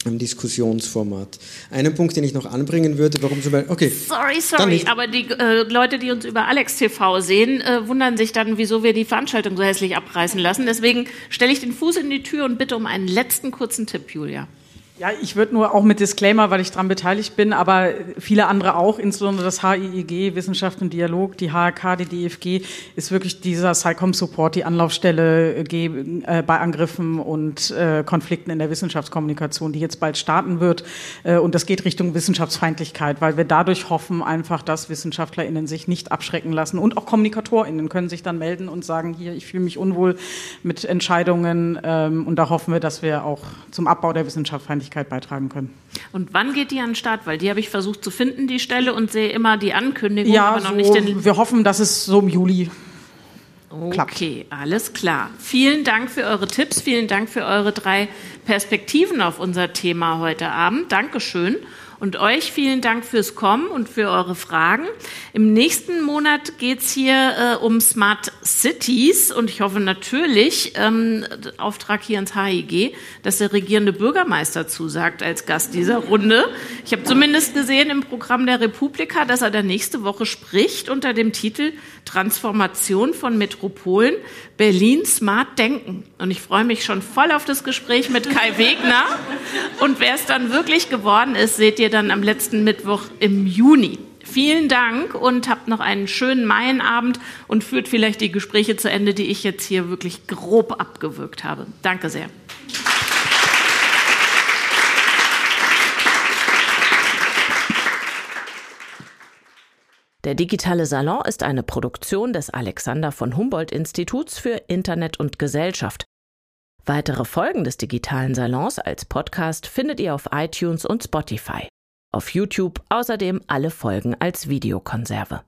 S6: im Diskussionsformat. Einen Punkt, den ich noch anbringen würde, warum zum Beispiel, okay.
S3: Sorry, sorry, aber die äh, Leute, die uns über Alex TV sehen, äh, wundern sich dann, wieso wir die Veranstaltung so hässlich abreißen lassen. Deswegen stelle ich den Fuß in die Tür und bitte um einen letzten kurzen Tipp, Julia.
S5: Ja, ich würde nur auch mit Disclaimer, weil ich daran beteiligt bin, aber viele andere auch, insbesondere das HIIG, Wissenschaft und Dialog, die HRK, die DFG, ist wirklich dieser SciComm-Support, die Anlaufstelle äh, bei Angriffen und äh, Konflikten in der Wissenschaftskommunikation, die jetzt bald starten wird. Äh, und das geht Richtung Wissenschaftsfeindlichkeit, weil wir dadurch hoffen einfach, dass WissenschaftlerInnen sich nicht abschrecken lassen und auch KommunikatorInnen können sich dann melden und sagen, hier, ich fühle mich unwohl mit Entscheidungen ähm, und da hoffen wir, dass wir auch zum Abbau der Wissenschaftsfeindlichkeit Nachhaltigkeit beitragen können.
S3: Und wann geht die an den Start? Weil die habe ich versucht zu finden, die Stelle, und sehe immer die Ankündigung,
S5: ja,
S3: aber noch
S5: so,
S3: nicht den.
S5: Wir hoffen, dass es so im Juli
S3: Okay, alles klar. Vielen Dank für eure Tipps, vielen Dank für eure drei Perspektiven auf unser Thema heute Abend. Dankeschön. Und euch vielen Dank fürs Kommen und für eure Fragen. Im nächsten Monat geht's hier äh, um Smart Cities und ich hoffe natürlich, ähm, Auftrag hier ans HIG, dass der regierende Bürgermeister zusagt als Gast dieser Runde. Ich habe zumindest gesehen im Programm der Republika, dass er da nächste Woche spricht unter dem Titel Transformation von Metropolen Berlin Smart Denken. Und ich freue mich schon voll auf das Gespräch mit Kai Wegner. Und wer es dann wirklich geworden ist, seht ihr dann am letzten Mittwoch im Juni. Vielen Dank und habt noch einen schönen Maienabend und führt vielleicht die Gespräche zu Ende, die ich jetzt hier wirklich grob abgewürgt habe. Danke sehr.
S1: Der digitale Salon ist eine Produktion des Alexander von Humboldt Instituts für Internet und Gesellschaft. Weitere Folgen des digitalen Salons als Podcast findet ihr auf iTunes und Spotify. Auf YouTube außerdem alle Folgen als Videokonserve.